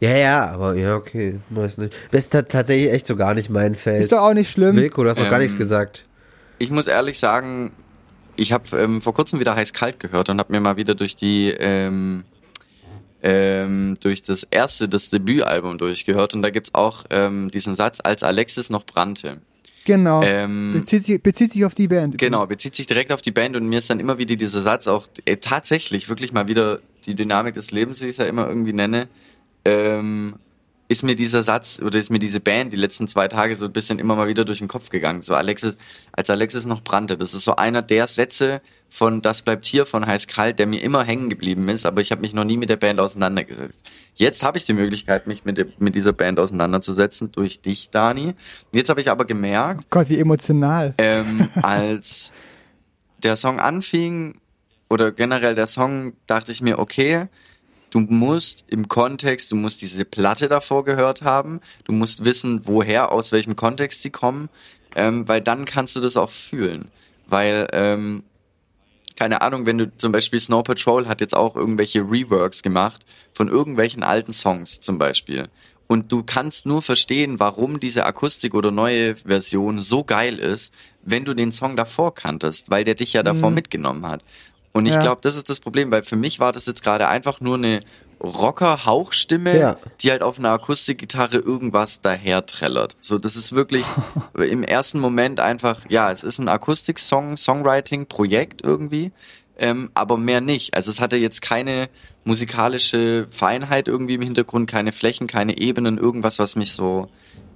Ja, ja, aber ja, okay, weiß nicht. Das ist ta- tatsächlich echt so gar nicht mein Feld. Ist doch auch nicht schlimm. Wilko, du hast noch gar Ähm, nichts gesagt. Ich muss ehrlich sagen, ich habe ähm, vor kurzem wieder heiß kalt gehört und habe mir mal wieder durch die ähm, ähm, durch das erste, das Debütalbum durchgehört und da gibt's auch ähm, diesen Satz, als Alexis noch brannte. Genau. Ähm, bezieht, sich, bezieht sich auf die Band. Genau, bezieht sich direkt auf die Band und mir ist dann immer wieder dieser Satz auch äh, tatsächlich wirklich mal wieder die Dynamik des Lebens, wie ich es ja immer irgendwie nenne, ähm, ist mir dieser Satz oder ist mir diese Band die letzten zwei Tage so ein bisschen immer mal wieder durch den Kopf gegangen. So Alexis, als Alexis noch brannte. Das ist so einer der Sätze von Das bleibt hier von Heiß Kalt, der mir immer hängen geblieben ist, aber ich habe mich noch nie mit der Band auseinandergesetzt. Jetzt habe ich die Möglichkeit, mich mit, der, mit dieser Band auseinanderzusetzen, durch dich, Dani. Jetzt habe ich aber gemerkt, Gott, wie emotional. ähm, [laughs] als der Song anfing oder generell der Song, dachte ich mir, okay, du musst im Kontext, du musst diese Platte davor gehört haben, du musst wissen, woher, aus welchem Kontext sie kommen, ähm, weil dann kannst du das auch fühlen. Weil, ähm, keine Ahnung, wenn du zum Beispiel Snow Patrol hat jetzt auch irgendwelche Reworks gemacht von irgendwelchen alten Songs zum Beispiel. Und du kannst nur verstehen, warum diese Akustik oder neue Version so geil ist, wenn du den Song davor kanntest, weil der dich ja davor mitgenommen hat. Und ich Ja. glaube, das ist das Problem, weil für mich war das jetzt gerade einfach nur eine Rocker-Hauchstimme, Ja. die halt auf einer Akustikgitarre irgendwas daher trällert. So, das ist wirklich [laughs] im ersten Moment einfach, ja, es ist ein Akustik-Song, Songwriting-Projekt irgendwie, ähm, aber mehr nicht. Also es hatte jetzt keine musikalische Feinheit irgendwie im Hintergrund, keine Flächen, keine Ebenen, irgendwas, was mich so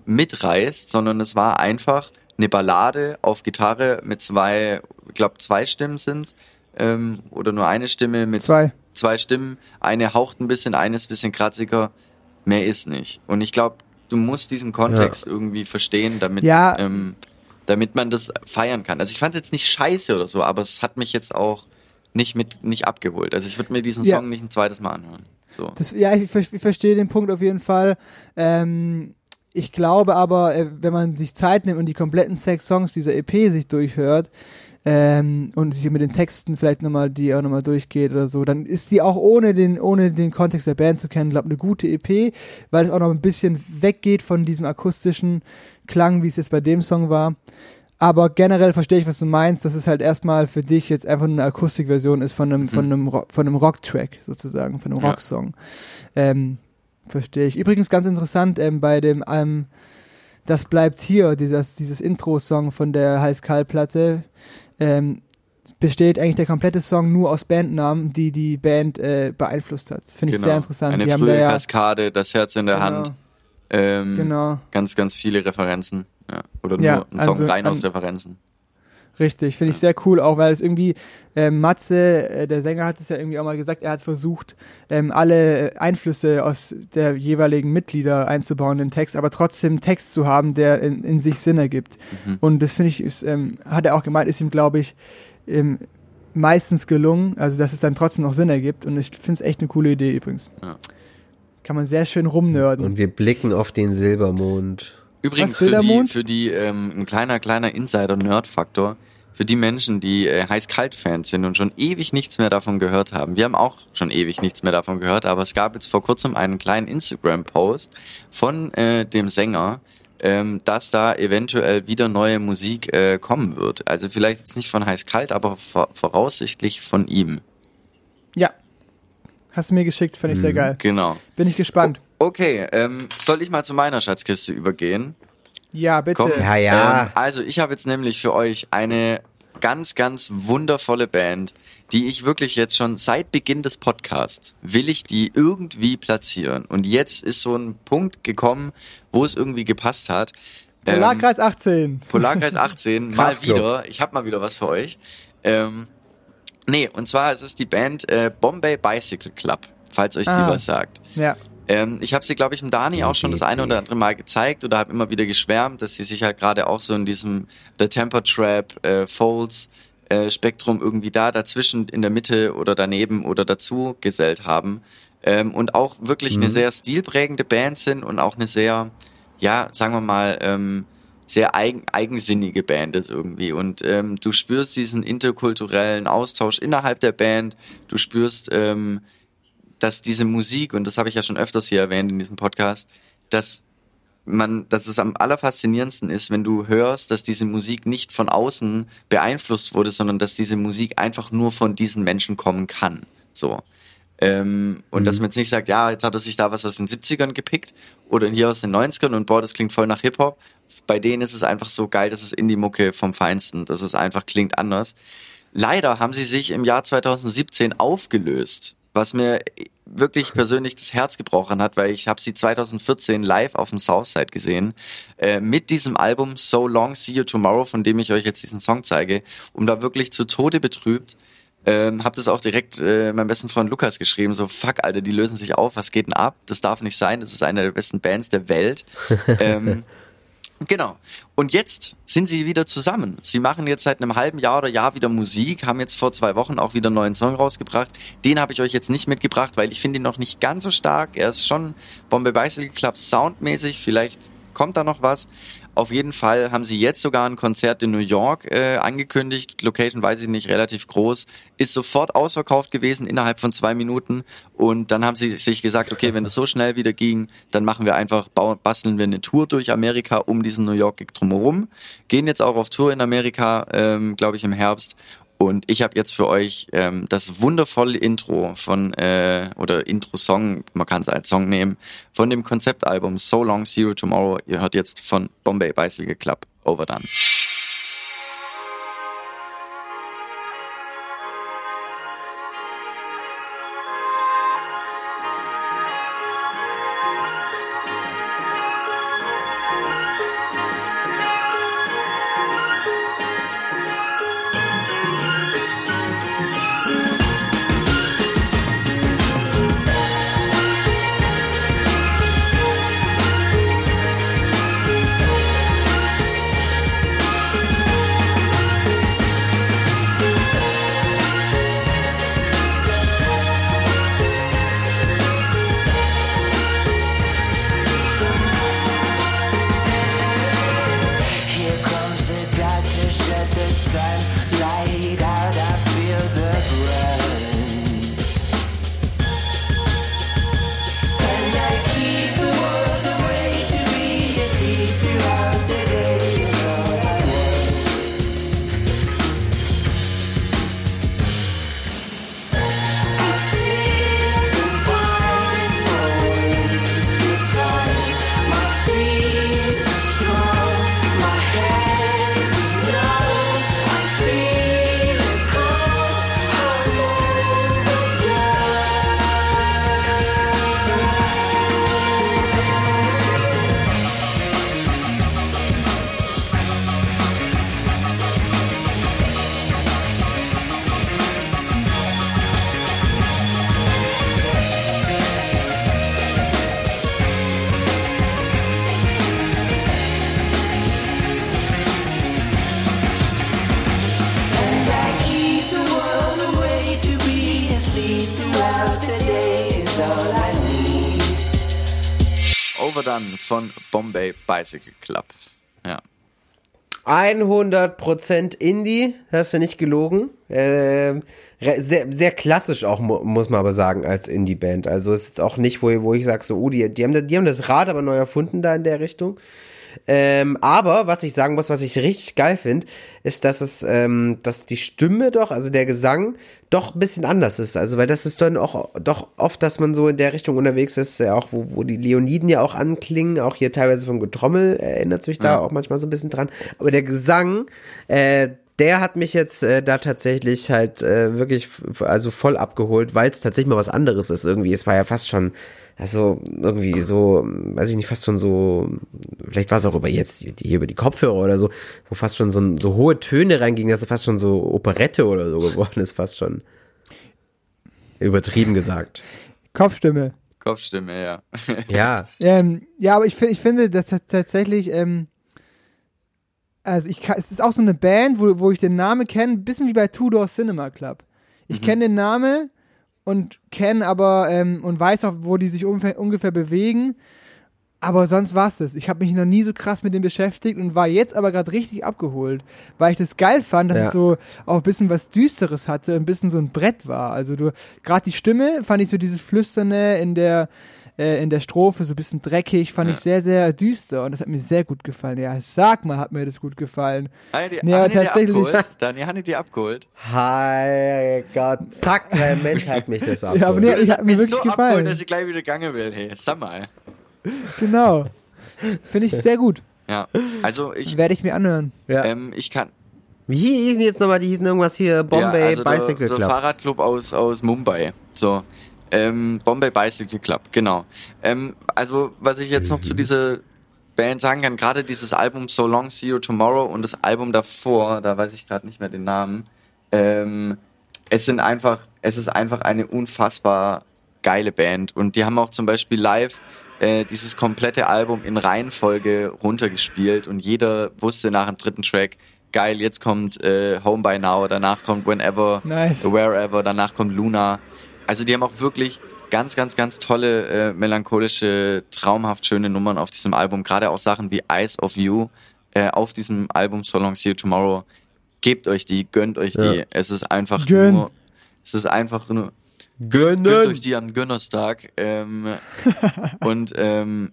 mitreißt, sondern es war einfach eine Ballade auf Gitarre mit zwei, ich glaube zwei Stimmen sind's, ähm, oder nur eine Stimme mit Zwei. zwei Stimmen. Eine haucht ein bisschen, eine ist ein bisschen kratziger. Mehr ist nicht. Und ich glaube, du musst diesen Kontext irgendwie verstehen, damit, Ja. ähm, damit man das feiern kann. Also ich fand es jetzt nicht scheiße oder so, aber es hat mich jetzt auch nicht mit, nicht abgeholt. Also ich würde mir diesen Ja. Song nicht ein zweites Mal anhören. So. Das, ja, ich, ich verstehe den Punkt auf jeden Fall. Ähm, ich glaube aber, äh, wenn man sich Zeit nimmt und die kompletten sechs Songs dieser EP sich durchhört ähm, und sich mit den Texten vielleicht nochmal die auch nochmal durchgeht oder so, dann ist sie auch ohne den, ohne den Kontext der Band zu kennen, glaube ich, eine gute EP, weil es auch noch ein bisschen weggeht von diesem akustischen Klang, wie es jetzt bei dem Song war. Aber generell verstehe ich, was du meinst, dass es halt erstmal für dich jetzt einfach nur eine Akustikversion ist von einem, von einem, Ro- von einem Rock-Track sozusagen, von einem Ja. Rocksong. Ähm, verstehe ich. Übrigens ganz interessant, ähm, bei dem ähm, Das bleibt hier, dieses, dieses Intro-Song von der Heiß-Kalt-Platte, ähm, besteht eigentlich der komplette Song nur aus Bandnamen, die die Band äh, beeinflusst hat. Finde ich sehr interessant. Genau. Eine die frühe da Kaskade, das Herz in der Genau. Hand. Ähm, genau, Ganz, ganz viele Referenzen. Ja. Oder nur Ja, ein Song also rein aus Referenzen. Richtig. Finde ich sehr cool, auch weil es irgendwie, ähm, Matze, äh, der Sänger hat es ja irgendwie auch mal gesagt, er hat versucht, ähm, alle Einflüsse aus der jeweiligen Mitglieder einzubauen in den Text, aber trotzdem Text zu haben, der in, in sich Sinn ergibt. Mhm. Und das finde ich, ist, ähm, hat er auch gemeint, ist ihm, glaube ich, ähm, meistens gelungen, also dass es dann trotzdem noch Sinn ergibt. Und ich finde es echt eine coole Idee übrigens. Ja. Kann man sehr schön rumnörden. Und wir blicken auf den Silbermond. Übrigens für die, für die ähm, ein kleiner, kleiner Insider-Nerd-Faktor, für die Menschen, die äh, Heiß-Kalt-Fans sind und schon ewig nichts mehr davon gehört haben. Wir haben auch schon ewig nichts mehr davon gehört, aber es gab jetzt vor kurzem einen kleinen Instagram-Post von äh, dem Sänger, ähm, dass da eventuell wieder neue Musik äh, kommen wird. Also vielleicht jetzt nicht von Heiß-Kalt, aber vor voraussichtlich von ihm. ja. Hast du mir geschickt, fand ich sehr geil. Genau. Bin ich gespannt. Okay, ähm, soll ich mal zu meiner Schatzkiste übergehen? Ja, bitte. Komm. Ja, ja. Ähm, also ich habe jetzt nämlich für euch eine ganz, ganz wundervolle Band, die ich wirklich jetzt schon seit Beginn des Podcasts will ich die irgendwie platzieren. Und jetzt ist so ein Punkt gekommen, wo es irgendwie gepasst hat. Ähm, Polarkreis 18. Polarkreis 18, mal wieder. Ich habe mal wieder was für euch. Ähm, nee, und zwar ist es die Band äh, Bombay Bicycle Club, falls euch die Ah. was sagt. Ja. Ähm, ich habe sie, glaube ich, dem Dani auch schon das eine oder andere Mal gezeigt oder habe immer wieder geschwärmt, dass sie sich halt gerade auch so in diesem The Temper Trap, äh, Folds, äh, Spektrum irgendwie da dazwischen in der Mitte oder daneben oder dazu gesellt haben. Ähm, und auch wirklich eine sehr stilprägende Band sind und auch eine sehr, ja, sagen wir mal, ähm, sehr eigen, eigensinnige Band ist irgendwie. Und ähm, du spürst diesen interkulturellen Austausch innerhalb der Band. Du spürst, ähm, dass diese Musik, und das habe ich ja schon öfters hier erwähnt in diesem Podcast, dass man, dass es am allerfaszinierendsten ist, wenn du hörst, dass diese Musik nicht von außen beeinflusst wurde, sondern dass diese Musik einfach nur von diesen Menschen kommen kann. So. Ähm, und dass man jetzt nicht sagt, ja, jetzt hat er sich da was aus den 70ern gepickt oder hier aus den 90ern und boah, das klingt voll nach Hip-Hop. Bei denen ist es einfach so geil, das ist Indie-Mucke vom Feinsten, dass es einfach klingt anders. Leider haben sie sich im Jahr 2017 aufgelöst, was mir wirklich persönlich das Herz gebrochen hat, weil ich habe sie 2014 live auf dem Southside gesehen, äh, mit diesem Album So Long See You Tomorrow, von dem ich euch jetzt diesen Song zeige, und da wirklich zu Tode betrübt. Ähm, hab das auch direkt äh, meinem besten Freund Lukas geschrieben, so fuck, Alter, die lösen sich auf, was geht denn ab? Das darf nicht sein, das ist eine der besten Bands der Welt. [laughs] ähm, Genau. Und jetzt sind sie wieder zusammen. Sie machen jetzt seit einem halben Jahr oder Jahr wieder Musik, haben jetzt vor zwei Wochen auch wieder einen neuen Song rausgebracht. Den habe ich euch jetzt nicht mitgebracht, weil ich finde ihn noch nicht ganz so stark. Er ist schon Bombay Bicycle Club soundmäßig. Vielleicht kommt da noch was. Auf jeden Fall haben sie jetzt sogar ein Konzert in New York äh, angekündigt. Location weiß ich nicht, relativ groß. Ist sofort ausverkauft gewesen innerhalb von zwei Minuten. Und dann haben sie sich gesagt, okay, wenn das so schnell wieder ging, dann machen wir einfach, basteln wir eine Tour durch Amerika um diesen New York Gig drumherum. Gehen jetzt auch auf Tour in Amerika, ähm, glaube ich, im Herbst. Und ich habe jetzt für euch ähm, das wundervolle Intro von, äh, oder Intro-Song, man kann es als Song nehmen, von dem Konzeptalbum So Long Zero Tomorrow. Ihr hört jetzt von Bombay Bicycle Club Overdone. Von Bombay Bicycle Club. Ja. 100% Indie, hast du nicht gelogen. Re- sehr, sehr klassisch auch, mu muss man aber sagen, als Indie-Band. Also ist jetzt auch nicht, wo, wo ich sage, so, oh, die, die, haben, die haben das Rad aber neu erfunden da in der Richtung. Ähm, aber was ich sagen muss, was ich richtig geil finde, ist, dass es, ähm, dass die Stimme doch, also der Gesang, doch ein bisschen anders ist. Also, weil das ist dann auch doch oft, dass man so in der Richtung unterwegs ist, ja auch, wo, wo die Leoniden ja auch anklingen, auch hier teilweise vom Getrommel erinnert sich da auch manchmal so ein bisschen dran. Aber der Gesang, äh, der hat mich jetzt äh, da tatsächlich halt äh, wirklich also voll abgeholt, weil es tatsächlich mal was anderes ist irgendwie. Es war ja fast schon, also irgendwie so, weiß ich nicht, fast schon so, vielleicht war es auch über jetzt hier über die Kopfhörer oder so, wo fast schon so, so hohe Töne reingingen, dass es fast schon so Operette oder so geworden ist, fast schon. Übertrieben gesagt. Kopfstimme. Kopfstimme, ja. [laughs] Ja. Ähm, ja, aber ich, ich finde, dass das tatsächlich, ähm, also ich kann, es ist auch so eine Band, wo, wo ich den Namen kenne, ein bisschen wie bei Two Door Cinema Club. Ich kenne den Namen und kenne aber ähm, und weiß auch, wo die sich ungefähr, ungefähr bewegen. Aber sonst war's das. Ich habe mich noch nie so krass mit dem beschäftigt und war jetzt aber gerade richtig abgeholt, weil ich das geil fand, dass Ja. es so auch ein bisschen was Düsteres hatte, ein bisschen so ein Brett war. Also du, gerade die Stimme fand ich so dieses Flüsternde in der äh, in der Strophe so ein bisschen dreckig, fand ich sehr, sehr düster und das hat mir sehr gut gefallen. Ja, sag mal, hat mir das gut gefallen. Hanni, die, Ja, die tatsächlich. abgeholt. Dann Hanni, die abgeholt. Herrgott, zack, der [laughs] Mensch hat mich das ab. Ja, aber nee, ich hat hat mir mich wirklich so abgeholt, gefallen. dass ich gleich wieder gegangen will. Hey, sag mal. Genau. Finde ich sehr gut. Ja, also ich, Werde ich mir anhören. Ja. ähm, ich kann, Wie hießen die jetzt nochmal? Die hießen irgendwas hier Bombay ja, also Bicycle der, Club. Der Fahrradclub aus, aus Mumbai. So. Ähm, Bombay Bicycle Club, genau. Ähm, also, was ich jetzt noch Mhm. zu dieser Band sagen kann, gerade dieses Album So Long See You Tomorrow und das Album davor, da weiß ich gerade nicht mehr den Namen, ähm, es sind einfach, es ist einfach eine unfassbar geile Band und die haben auch zum Beispiel live äh, dieses komplette Album in Reihenfolge runtergespielt und jeder wusste nach dem dritten Track, geil, jetzt kommt äh, Home by Now, danach kommt Whenever, Nice. Wherever, danach kommt Luna. Also die haben auch wirklich ganz, ganz, ganz tolle, äh, melancholische, traumhaft schöne Nummern auf diesem Album. Gerade auch Sachen wie Eyes of You äh, auf diesem Album So Long See You Tomorrow. Gebt euch die, gönnt euch die. Ja. Es ist einfach Gönn. nur, es ist einfach nur, gönnt euch die am Gönnerstag. Ähm, [laughs] und ähm,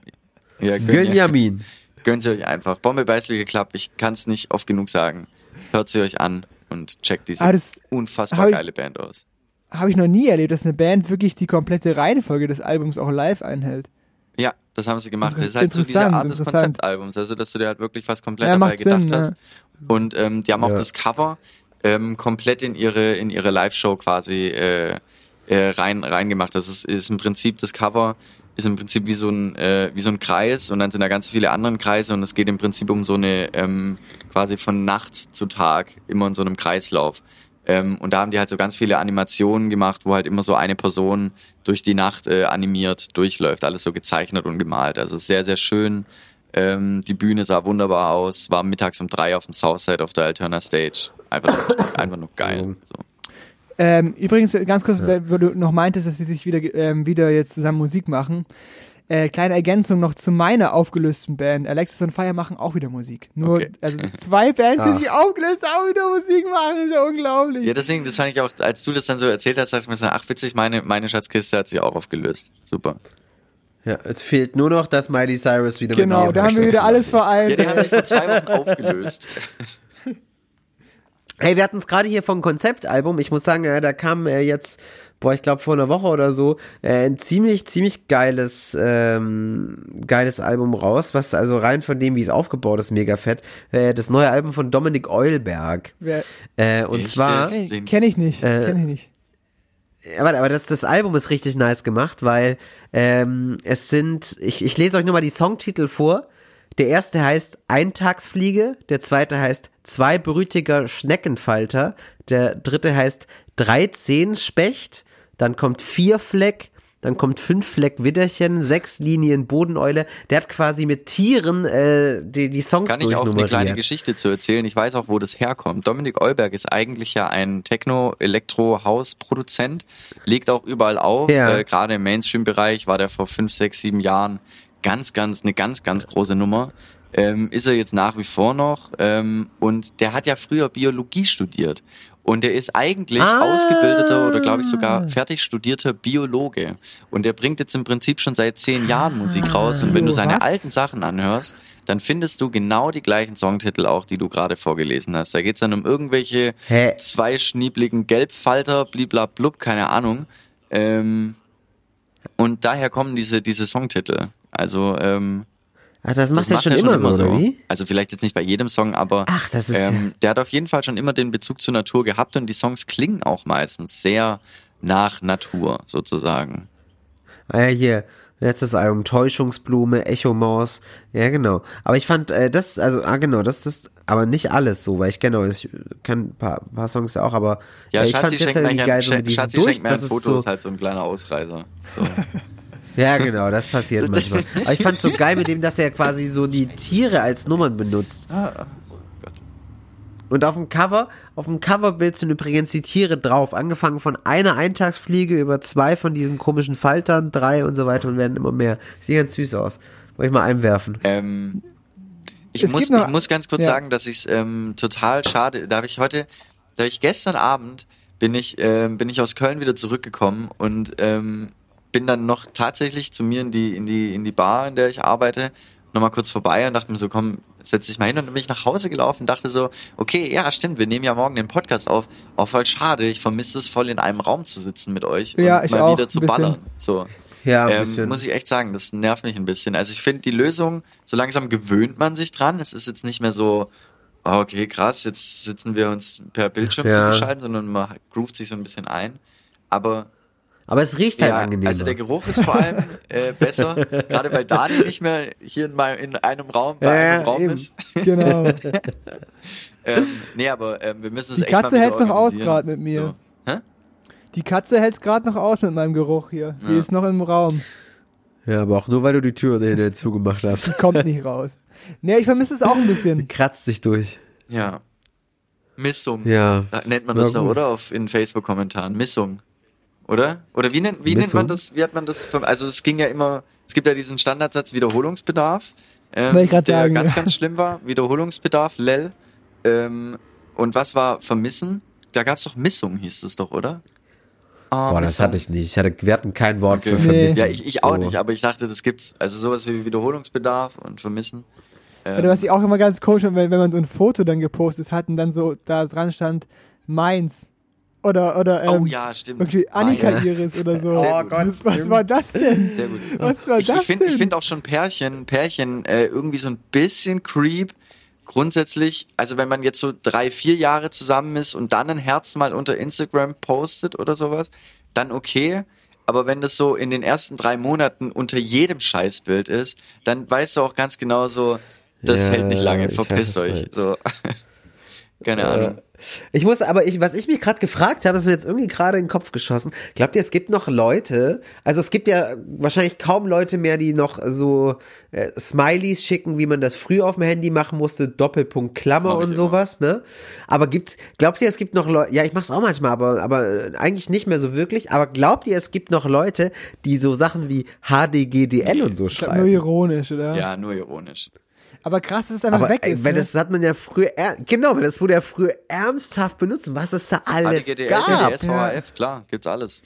ja, gönnt, Gönjamin. gönnt sie euch einfach. Bombe Bicycle Club, ich kann es nicht oft genug sagen. Hört sie euch an und checkt diese Ah, das unfassbar geile Band aus. Habe ich noch nie erlebt, dass eine Band wirklich die komplette Reihenfolge des Albums auch live einhält. Ja, das haben sie gemacht. Das ist halt so diese Art des. Konzeptalbums, also dass du dir halt wirklich was komplett Ja, dabei macht gedacht Sinn, hast. ja. Und ähm, die haben auch Ja. das Cover ähm, komplett in ihre in ihre Live-Show quasi äh, äh, rein reingemacht. Das ist, ist im Prinzip das Cover ist im Prinzip wie so ein äh, wie so ein Kreis und dann sind da ganz viele andere Kreise und es geht im Prinzip um so eine ähm, quasi von Nacht zu Tag immer in so einem Kreislauf. Ähm, und da haben die halt so ganz viele Animationen gemacht, wo halt immer so eine Person durch die Nacht äh, animiert durchläuft. Alles so gezeichnet und gemalt. Also sehr, sehr schön. Ähm, die Bühne sah wunderbar aus. War mittags um drei auf dem Southside auf der Alterna Stage. Einfach, noch- [coughs] einfach noch geil. So. Ähm, übrigens, ganz kurz, weil du noch meintest, dass sie sich wieder, ähm, wieder jetzt zusammen Musik machen. Äh, kleine Ergänzung noch zu meiner aufgelösten Band. Alexis und Fire machen auch wieder Musik. Nur, Okay. also zwei Bands, die Ah. sich aufgelöst haben, wieder Musik machen, ist ja unglaublich. Ja, deswegen, das fand ich auch, als du das dann so erzählt hast, dachte ich mir so, ach witzig, meine, meine Schatzkiste hat sich auch aufgelöst. Super. Ja, es fehlt nur noch, dass Miley Cyrus wieder mit genau, da haben wir wieder alles vereint. Ja, die haben sich vor zwei Wochen aufgelöst. [laughs] Hey, wir hatten es gerade hier vom Konzeptalbum. Ich muss sagen, äh, da kam äh, jetzt, boah, ich glaube vor einer Woche oder so, äh, ein ziemlich, ziemlich geiles, ähm, geiles Album raus, was also rein von dem, wie es aufgebaut ist, mega fett. Äh, das neue Album von Dominik Eulberg. Wer- Äh, und Echt zwar? Hey, den- Kenn ich nicht, Äh, kenn ich nicht. Warte, aber das, das Album ist richtig nice gemacht, weil ähm, es sind, ich, ich lese euch nur mal die Songtitel vor. Der erste heißt Eintagsfliege, der zweite heißt Zweibrütiger Schneckenfalter, der dritte heißt Dreizehnspecht, dann kommt Vierfleck, dann kommt Fünffleck Widderchen, sechs Linien Bodeneule. Der hat quasi mit Tieren äh, die, die Songs Kann ich auch eine kleine Geschichte zu erzählen. Ich weiß auch, wo das herkommt. Dominik Eulberg ist eigentlich ja ein Techno-Elektro-House-Produzent, legt auch überall auf. Ja. Äh, Gerade im Mainstream-Bereich war der vor fünf, sechs, sieben Jahren ganz, ganz, eine ganz, ganz große Nummer. Ähm, ist er jetzt nach wie vor noch. Ähm, und der hat ja früher Biologie studiert. Und der ist eigentlich Ah. ausgebildeter oder glaube ich sogar fertig studierter Biologe. Und der bringt jetzt im Prinzip schon seit zehn Jahren Musik raus. Und wenn du seine was? alten Sachen anhörst, dann findest du genau die gleichen Songtitel auch, die du gerade vorgelesen hast. Da geht's dann um irgendwelche Hä? zweischniebligen Gelbfalter, bliblablub, keine Ahnung. Ähm, und daher kommen diese, diese Songtitel. Also, ähm, Ach, das macht das er macht schon er immer so, oder wie? Also vielleicht jetzt nicht bei jedem Song, aber Ach, das ist ähm, der hat auf jeden Fall schon immer den Bezug zur Natur gehabt und die Songs klingen auch meistens sehr nach Natur sozusagen. Ah ja, hier, letztes Album, Täuschungsblume, Echo Maus, ja genau. Aber ich fand, äh, das, also, ah genau, das ist, aber nicht alles so, weil ich genau, ich kann ein paar, paar Songs ja auch, aber Ja, äh, ich Schatzi fand's jetzt irgendwie ein, geil, so Sch- diesem Schatzi Durch, schenkt mir ein das ist Foto, so, ist halt so ein kleiner Ausreißer. So. [laughs] Ja, genau, das passiert [laughs] manchmal. Aber ich fand's so geil mit dem, dass er quasi so die Tiere als Nummern benutzt. Und auf dem Cover, auf dem Coverbild sind übrigens die Tiere drauf, angefangen von einer Eintagsfliege über zwei von diesen komischen Faltern, drei und so weiter und werden immer mehr. Sieht ganz süß aus. Wollte ich mal einwerfen. Ähm, ich, Es muss, noch- ich muss ganz kurz ja. sagen, dass ich es ähm, total schade, da habe ich heute, da habe ich gestern Abend, bin ich, ähm, bin ich aus Köln wieder zurückgekommen und ähm, bin dann noch tatsächlich zu mir in die, in die, in die Bar, in der ich arbeite, nochmal kurz vorbei und dachte mir so, komm, setz dich mal hin und dann bin ich nach Hause gelaufen und dachte so, okay, ja, stimmt, wir nehmen ja morgen den Podcast auf. Auch voll schade, ich vermisse es voll in einem Raum zu sitzen mit euch und Ja, ich mal auch, wieder zu ballern. So. Ja, ein Ähm, bisschen. muss ich echt sagen, das nervt mich ein bisschen. Also ich finde die Lösung, so langsam gewöhnt man sich dran. Es ist jetzt nicht mehr so, ah, okay, krass, jetzt sitzen wir uns per Bildschirm Ja. zugeschaltet, sondern man groovt sich so ein bisschen ein. Aber Aber es riecht halt ja, angenehmer. also der Geruch ist vor allem [laughs] äh, besser, gerade weil Dani nicht mehr hier in, meinem, in einem Raum, bei Ja, einem ja, Raum eben. ist. [laughs] Genau. [laughs] Ähm, nee, aber ähm, wir müssen es Die echt mal Katze wieder hält's noch aus grad mit mir. So. Hä? Die Katze hält's gerade noch aus mit meinem Geruch hier. Die Ja. ist noch im Raum. ja, aber auch nur, weil du die Tür dahinter zugemacht hast. Kommt nicht raus. Nee, ich vermisse es auch ein bisschen. Kratzt sich durch. Ja. Missung. Ja. Da nennt man das gut. oder? Auf, in Facebook-Kommentaren. Missung. Oder? Oder wie nennt, wie nennt man das? Wie hat man das? Also es ging ja immer, es gibt ja diesen Standardsatz Wiederholungsbedarf, ähm, Wollte ich der sagen, ganz, ja. ganz schlimm war. Wiederholungsbedarf, Lel. Ähm, und was war Vermissen? Da gab es doch Missung, hieß es doch, oder? Ah, Boah, das Missung. hatte ich nicht. Ich hatte, wir hatten kein Wort Okay. für Nee. vermissen. Ja, ich, ich auch So. nicht, aber ich dachte, das gibt's. Also sowas wie Wiederholungsbedarf und Vermissen. Ähm, Oder was ich auch immer ganz komisch fand, wenn, wenn man so ein Foto dann gepostet hat und dann so da dran stand, meins. Oder, oder, ähm, oh ja, stimmt. irgendwie Annika Meins. Iris oder so. Sehr gut. was, was war das denn? Sehr gut. Was war ich, das ich finde denn? ich find auch schon Pärchen, Pärchen äh, irgendwie so ein bisschen creep. Grundsätzlich, also wenn man jetzt so drei, vier Jahre zusammen ist und dann ein Herz mal unter Instagram postet oder sowas, dann okay. Aber wenn das so in den ersten drei Monaten unter jedem Scheißbild ist, dann weißt du auch ganz genau so, das Ja, hält nicht lange, verpisst euch. So. [laughs] Keine Ahnung. Ich muss, aber ich, was ich mich gerade gefragt habe, ist mir jetzt irgendwie gerade in den Kopf geschossen. Glaubt ihr, es gibt noch Leute, also es gibt ja wahrscheinlich kaum Leute mehr, die noch so äh, Smileys schicken, wie man das früher auf dem Handy machen musste, Doppelpunkt Klammer und sowas, ne? Aber gibt's, glaubt ihr, es gibt noch Leute, ja, ich mach's auch manchmal, aber, aber äh, eigentlich nicht mehr so wirklich, aber glaubt ihr, es gibt noch Leute, die so Sachen wie HDGDL und so schreiben? nur ironisch, oder? Ja, nur ironisch. Aber krass, dass es einfach aber weg ist. weil ne? das hat man ja früher, er genau, weil das wurde ja früher ernsthaft benutzt. Was es da alles ADGDL, gab. DDS, VHF, klar, gibt's alles.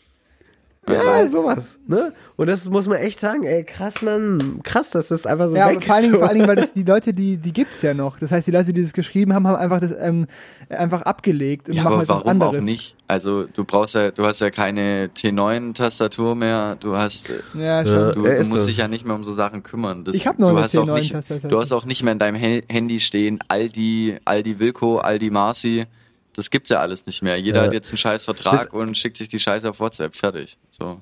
Ja, sowas, ne? Und das muss man echt sagen, ey, krass, Mann, krass, dass das einfach so ja, weg aber vor allen, ist. Dingen, so. vor allen Dingen, weil das [laughs] die Leute, die, die gibt's ja noch. Das heißt, die Leute, die das geschrieben haben, haben einfach das ähm, einfach abgelegt und Ja, machen aber jetzt was warum anderes. auch nicht? Also du brauchst ja, du hast ja keine T9-Tastatur mehr, du hast, äh, Ja, schon. du, Ja, du musst so. dich ja nicht mehr um so Sachen kümmern. Das, Ich hab noch du eine hast auch nicht, T9-Tastatur. du hast auch nicht mehr in deinem Handy stehen Aldi, Aldi Wilco, Aldi Marci. Das gibt's ja alles nicht mehr. Jeder Ja. hat jetzt einen scheiß Vertrag Das- und schickt sich die Scheiße auf WhatsApp. Fertig. So.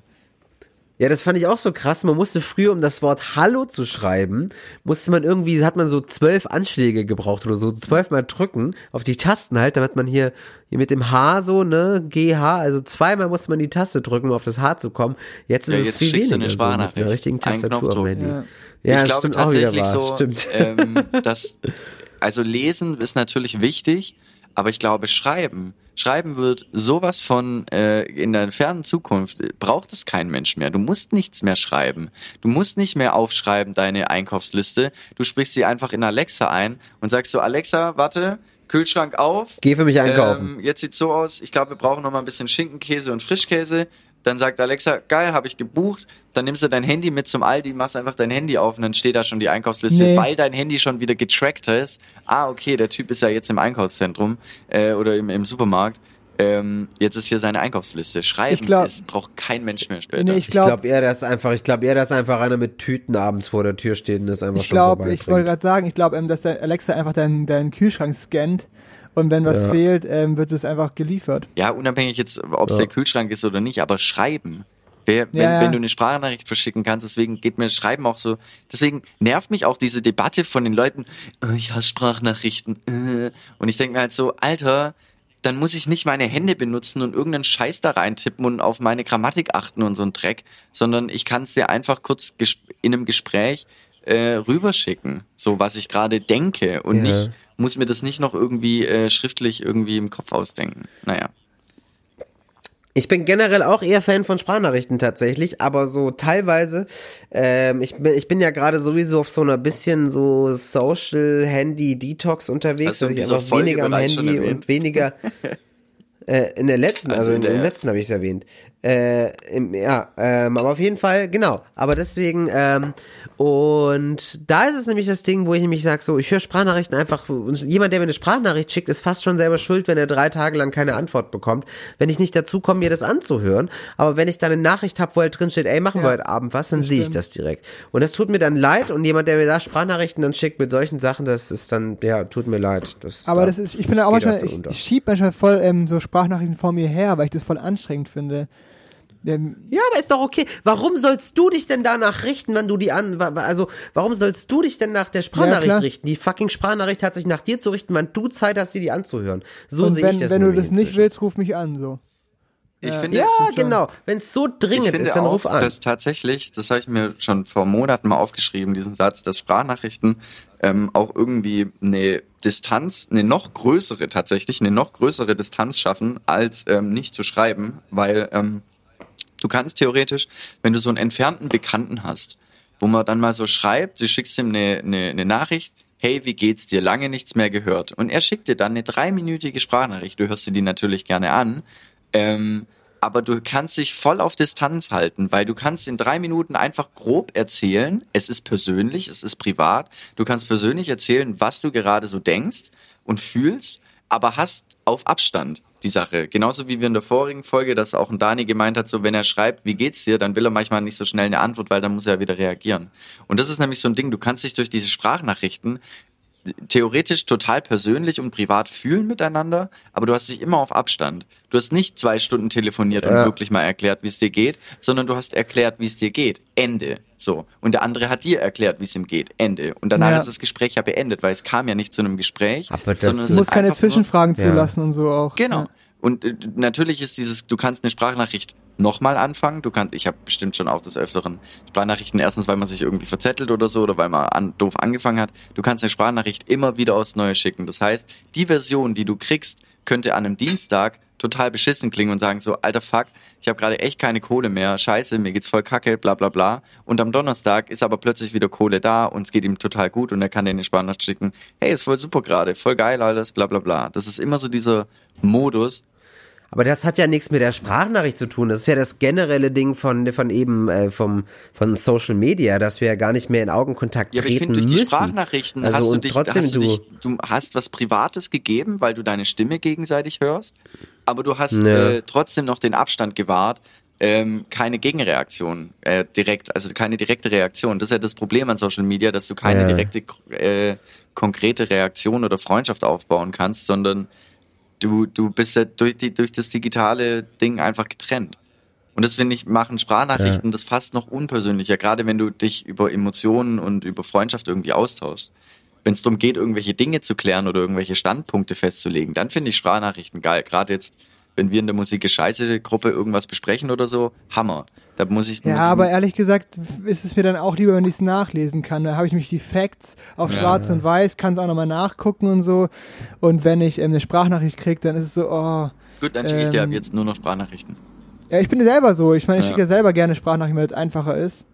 Ja, das fand ich auch so krass. Man musste früher, um das Wort Hallo zu schreiben, musste man irgendwie, hat man so zwölf Anschläge gebraucht oder so, zwölfmal drücken auf die Tasten halt, damit man hier, hier mit dem H so, ne, GH, also zweimal musste man die Taste drücken, um auf das H zu kommen. Jetzt ist Ja, es jetzt viel schickst du weniger eine so, mit einer richtigen Tastatur am. Handy. Ja. Ja, ich glaube tatsächlich so, Stimmt. Ähm, dass, also lesen ist natürlich wichtig, Aber ich glaube, Schreiben, Schreiben wird sowas von äh, in der fernen Zukunft, äh, braucht es kein Mensch mehr. Du musst nichts mehr schreiben. Du musst nicht mehr aufschreiben, deine Einkaufsliste. Du sprichst sie einfach in Alexa ein und sagst so, Alexa, warte, Kühlschrank auf. Geh für mich einkaufen. Ähm, jetzt sieht's so aus, ich glaube, wir brauchen noch mal ein bisschen Schinkenkäse und Frischkäse. Dann sagt Alexa, geil, habe ich gebucht. Dann nimmst du dein Handy mit zum Aldi, machst einfach dein Handy auf und dann steht da schon die Einkaufsliste, Nee. weil dein Handy schon wieder getrackt ist. Ah, okay, der Typ ist ja jetzt im Einkaufszentrum äh, oder im, im Supermarkt. Ähm, jetzt ist hier seine Einkaufsliste. Schreiben Ich glaub- ist, braucht kein Mensch mehr später. Nee, ich Ich glaube, glaube eher, dass einfach, ich glaube eher, dass einfach einer mit Tüten abends vor der Tür steht und das einfach ich schon glaube, ich wollte gerade sagen, ich glaube, ähm, dass der Alexa einfach deinen deinen Kühlschrank scannt und wenn was Ja. fehlt, ähm, wird es einfach geliefert. Ja, unabhängig jetzt, ob es Ja. der Kühlschrank ist oder nicht, aber schreiben. Wer, wenn, Ja, ja. wenn du eine Sprachnachricht verschicken kannst, deswegen geht mir Schreiben auch so. Deswegen nervt mich auch diese Debatte von den Leuten, oh, ich hasse Sprachnachrichten. Äh. Und ich denke mir halt so, Alter, dann muss ich nicht meine Hände benutzen und irgendeinen Scheiß da reintippen und auf meine Grammatik achten und so ein Dreck, sondern ich kann es dir einfach kurz in einem Gespräch äh, rüberschicken, so was ich gerade denke und Ja. nicht muss mir das nicht noch irgendwie äh, schriftlich irgendwie im Kopf ausdenken. Naja. Ich bin generell auch eher Fan von Sprachnachrichten tatsächlich, aber so teilweise, ähm, ich, bin, ich bin ja gerade sowieso auf so einer bisschen so Social Handy Detox unterwegs, du dass in ich einfach weniger am Handy und weniger [laughs] äh, in der letzten, Also also, in in der- der letzten habe ich es erwähnt. Äh, im, ja, ähm, aber auf jeden Fall, genau. Aber deswegen, ähm, und da ist es nämlich das Ding, wo ich nämlich sage, so, ich höre Sprachnachrichten einfach, jemand, der mir eine Sprachnachricht schickt, ist fast schon selber schuld, wenn er drei Tage lang keine Antwort bekommt, wenn ich nicht dazu komme, mir das anzuhören. Aber wenn ich dann eine Nachricht habe, wo halt drin steht, ey, machen wir Ja, heute Abend was, dann sehe ich das direkt. Und das tut mir dann leid und jemand, der mir da Sprachnachrichten dann schickt mit solchen Sachen, das ist dann, ja, tut mir leid. Das, Aber da- das ist, ich finde auch manchmal, ich, ich schieb manchmal voll ähm, so Sprachnachrichten vor mir her, weil ich das voll anstrengend finde. Ähm, Ja, aber ist doch okay. Warum sollst du dich denn danach richten, wenn du die an, also, warum sollst du dich denn nach der Sprachnachricht klar. richten? Die fucking Sprachnachricht hat sich nach dir zu richten, wann du Zeit hast, dir die anzuhören. So sehe wenn, ich das wenn du das nicht inzwischen. willst, ruf mich an, so. Ich finde, Ja, genau. Wenn es so dringend ist, dann auch, ruf an. dass tatsächlich, das habe ich mir schon vor Monaten mal aufgeschrieben, diesen Satz, dass Sprachnachrichten ähm, auch irgendwie eine Distanz, eine noch größere tatsächlich, eine noch größere Distanz schaffen, als ähm, nicht zu schreiben, weil ähm, du kannst theoretisch, wenn du so einen entfernten Bekannten hast, wo man dann mal so schreibt, du schickst ihm eine, eine, eine Nachricht, hey, wie geht's dir? Lange nichts mehr gehört. Und er schickt dir dann eine dreiminütige Sprachnachricht. Du hörst dir die natürlich gerne an. Ähm, aber du kannst dich voll auf Distanz halten, weil du kannst in drei Minuten einfach grob erzählen, es ist persönlich, es ist privat, du kannst persönlich erzählen, was du gerade so denkst und fühlst, aber hast auf Abstand die Sache. Genauso wie wir in der vorigen Folge, dass auch ein Dani gemeint hat, so wenn er schreibt, wie geht's dir, dann will er manchmal nicht so schnell eine Antwort, weil dann muss er wieder reagieren. Und das ist nämlich so ein Ding, du kannst dich durch diese Sprachnachrichten theoretisch total persönlich und privat fühlen miteinander, aber du hast dich immer auf Abstand. Du hast nicht zwei Stunden telefoniert und Ja. wirklich mal erklärt, wie es dir geht, sondern du hast erklärt, wie es dir geht. Ende. So. Und der andere hat dir erklärt, wie es ihm geht. Ende. Und danach Ja. ist das Gespräch ja beendet, weil es kam ja nicht zu einem Gespräch, Aber das sondern es Du ist musst ist keine einfach nur- Zwischenfragen Ja. zulassen und so auch. Genau. Ja. Und äh, natürlich ist dieses, du kannst eine Sprachnachricht nochmal anfangen. Du kannst, ich habe bestimmt schon auch des Öfteren Sprachnachrichten, erstens, weil man sich irgendwie verzettelt oder so oder weil man an, doof angefangen hat. Du kannst eine Sprachnachricht immer wieder aufs Neue schicken. Das heißt, die Version, die du kriegst, könnte an einem Dienstag total beschissen klingen und sagen so, alter Fuck, ich habe gerade echt keine Kohle mehr, scheiße, mir geht's voll kacke, bla bla bla. Und am Donnerstag ist aber plötzlich wieder Kohle da und es geht ihm total gut und er kann dir eine Sprachnachricht schicken, hey, ist voll super gerade, voll geil alles, bla bla bla. Das ist immer so dieser Modus, Aber das hat ja nichts mit der Sprachnachricht zu tun. Das ist ja das generelle Ding von, von eben, äh, vom, von Social Media, dass wir ja gar nicht mehr in Augenkontakt Ja, aber ich finde, durch die müssen. Sprachnachrichten also, hast, du dich, trotzdem hast du, dich, du hast was Privates gegeben, weil du deine Stimme gegenseitig hörst, aber du hast Ja. äh, trotzdem noch den Abstand gewahrt, ähm, keine Gegenreaktion äh, direkt, also keine direkte Reaktion. Das ist ja das Problem an Social Media, dass du keine Ja. direkte, äh, konkrete Reaktion oder Freundschaft aufbauen kannst, sondern du, du bist ja durch, die, durch das digitale Ding einfach getrennt. Und das finde ich, machen Sprachnachrichten das fast noch unpersönlicher, gerade wenn du dich über Emotionen und über Freundschaft irgendwie austauschst. Wenn es darum geht, irgendwelche Dinge zu klären oder irgendwelche Standpunkte festzulegen, dann finde ich Sprachnachrichten geil. Gerade jetzt wenn wir in der Musik Scheiße Gruppe irgendwas besprechen oder so, Hammer. Da muss ich Ja, muss ich, aber ehrlich gesagt ist es mir dann auch lieber, wenn ich es nachlesen kann. Da habe ich mich die Facts auf Ja. schwarz und weiß, kann es auch nochmal nachgucken und so. Und wenn ich ähm, eine Sprachnachricht kriege, dann ist es so, oh. gut, dann schicke ich dir ab ähm, jetzt nur noch Sprachnachrichten. Ja, ich bin selber so. Ich meine, ich Ja. schicke ja selber gerne Sprachnachrichten, weil es einfacher ist.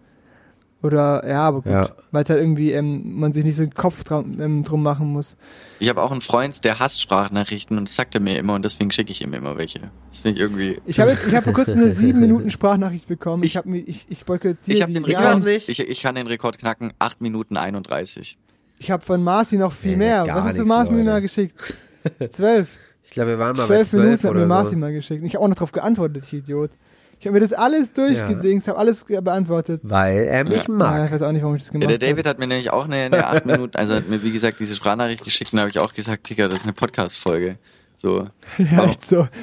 Oder, ja, aber gut. Ja. Weil es halt irgendwie, ähm, man sich nicht so den Kopf drum, ähm, drum machen muss. Ich habe auch einen Freund, der hasst Sprachnachrichten und das sagt er mir immer und deswegen schicke ich ihm immer welche. Das finde ich irgendwie. Ich habe jetzt, ich habe vor kurzem eine sieben Minuten Sprachnachricht bekommen. Ich, Ich- habe mir, ich, ich boykottiere Ich habe die. den Rekord. nicht. Ich, ich kann den Rekord knacken. 8 Minuten 31. ich habe von Marci noch viel mehr. Was hast du Marci mir mal geschickt? [laughs] Zwölf. Ich glaube, wir waren mal bei Zwölf zwölf Minuten hat mir Marci so. mal geschickt. Ich habe auch noch darauf geantwortet, ich Idiot. Ich habe mir das alles durchgedingst, habe alles beantwortet. Weil er mich Ja. Ja, ich mag. weiß auch nicht, warum ich das Ja, gemacht der habe. David hat mir nämlich auch eine, eine 8 Minuten, also hat mir wie gesagt diese Sprachnachricht geschickt und habe ich auch gesagt, Digga, das ist eine Podcast-Folge. So. [laughs] Ja, echt so. [laughs]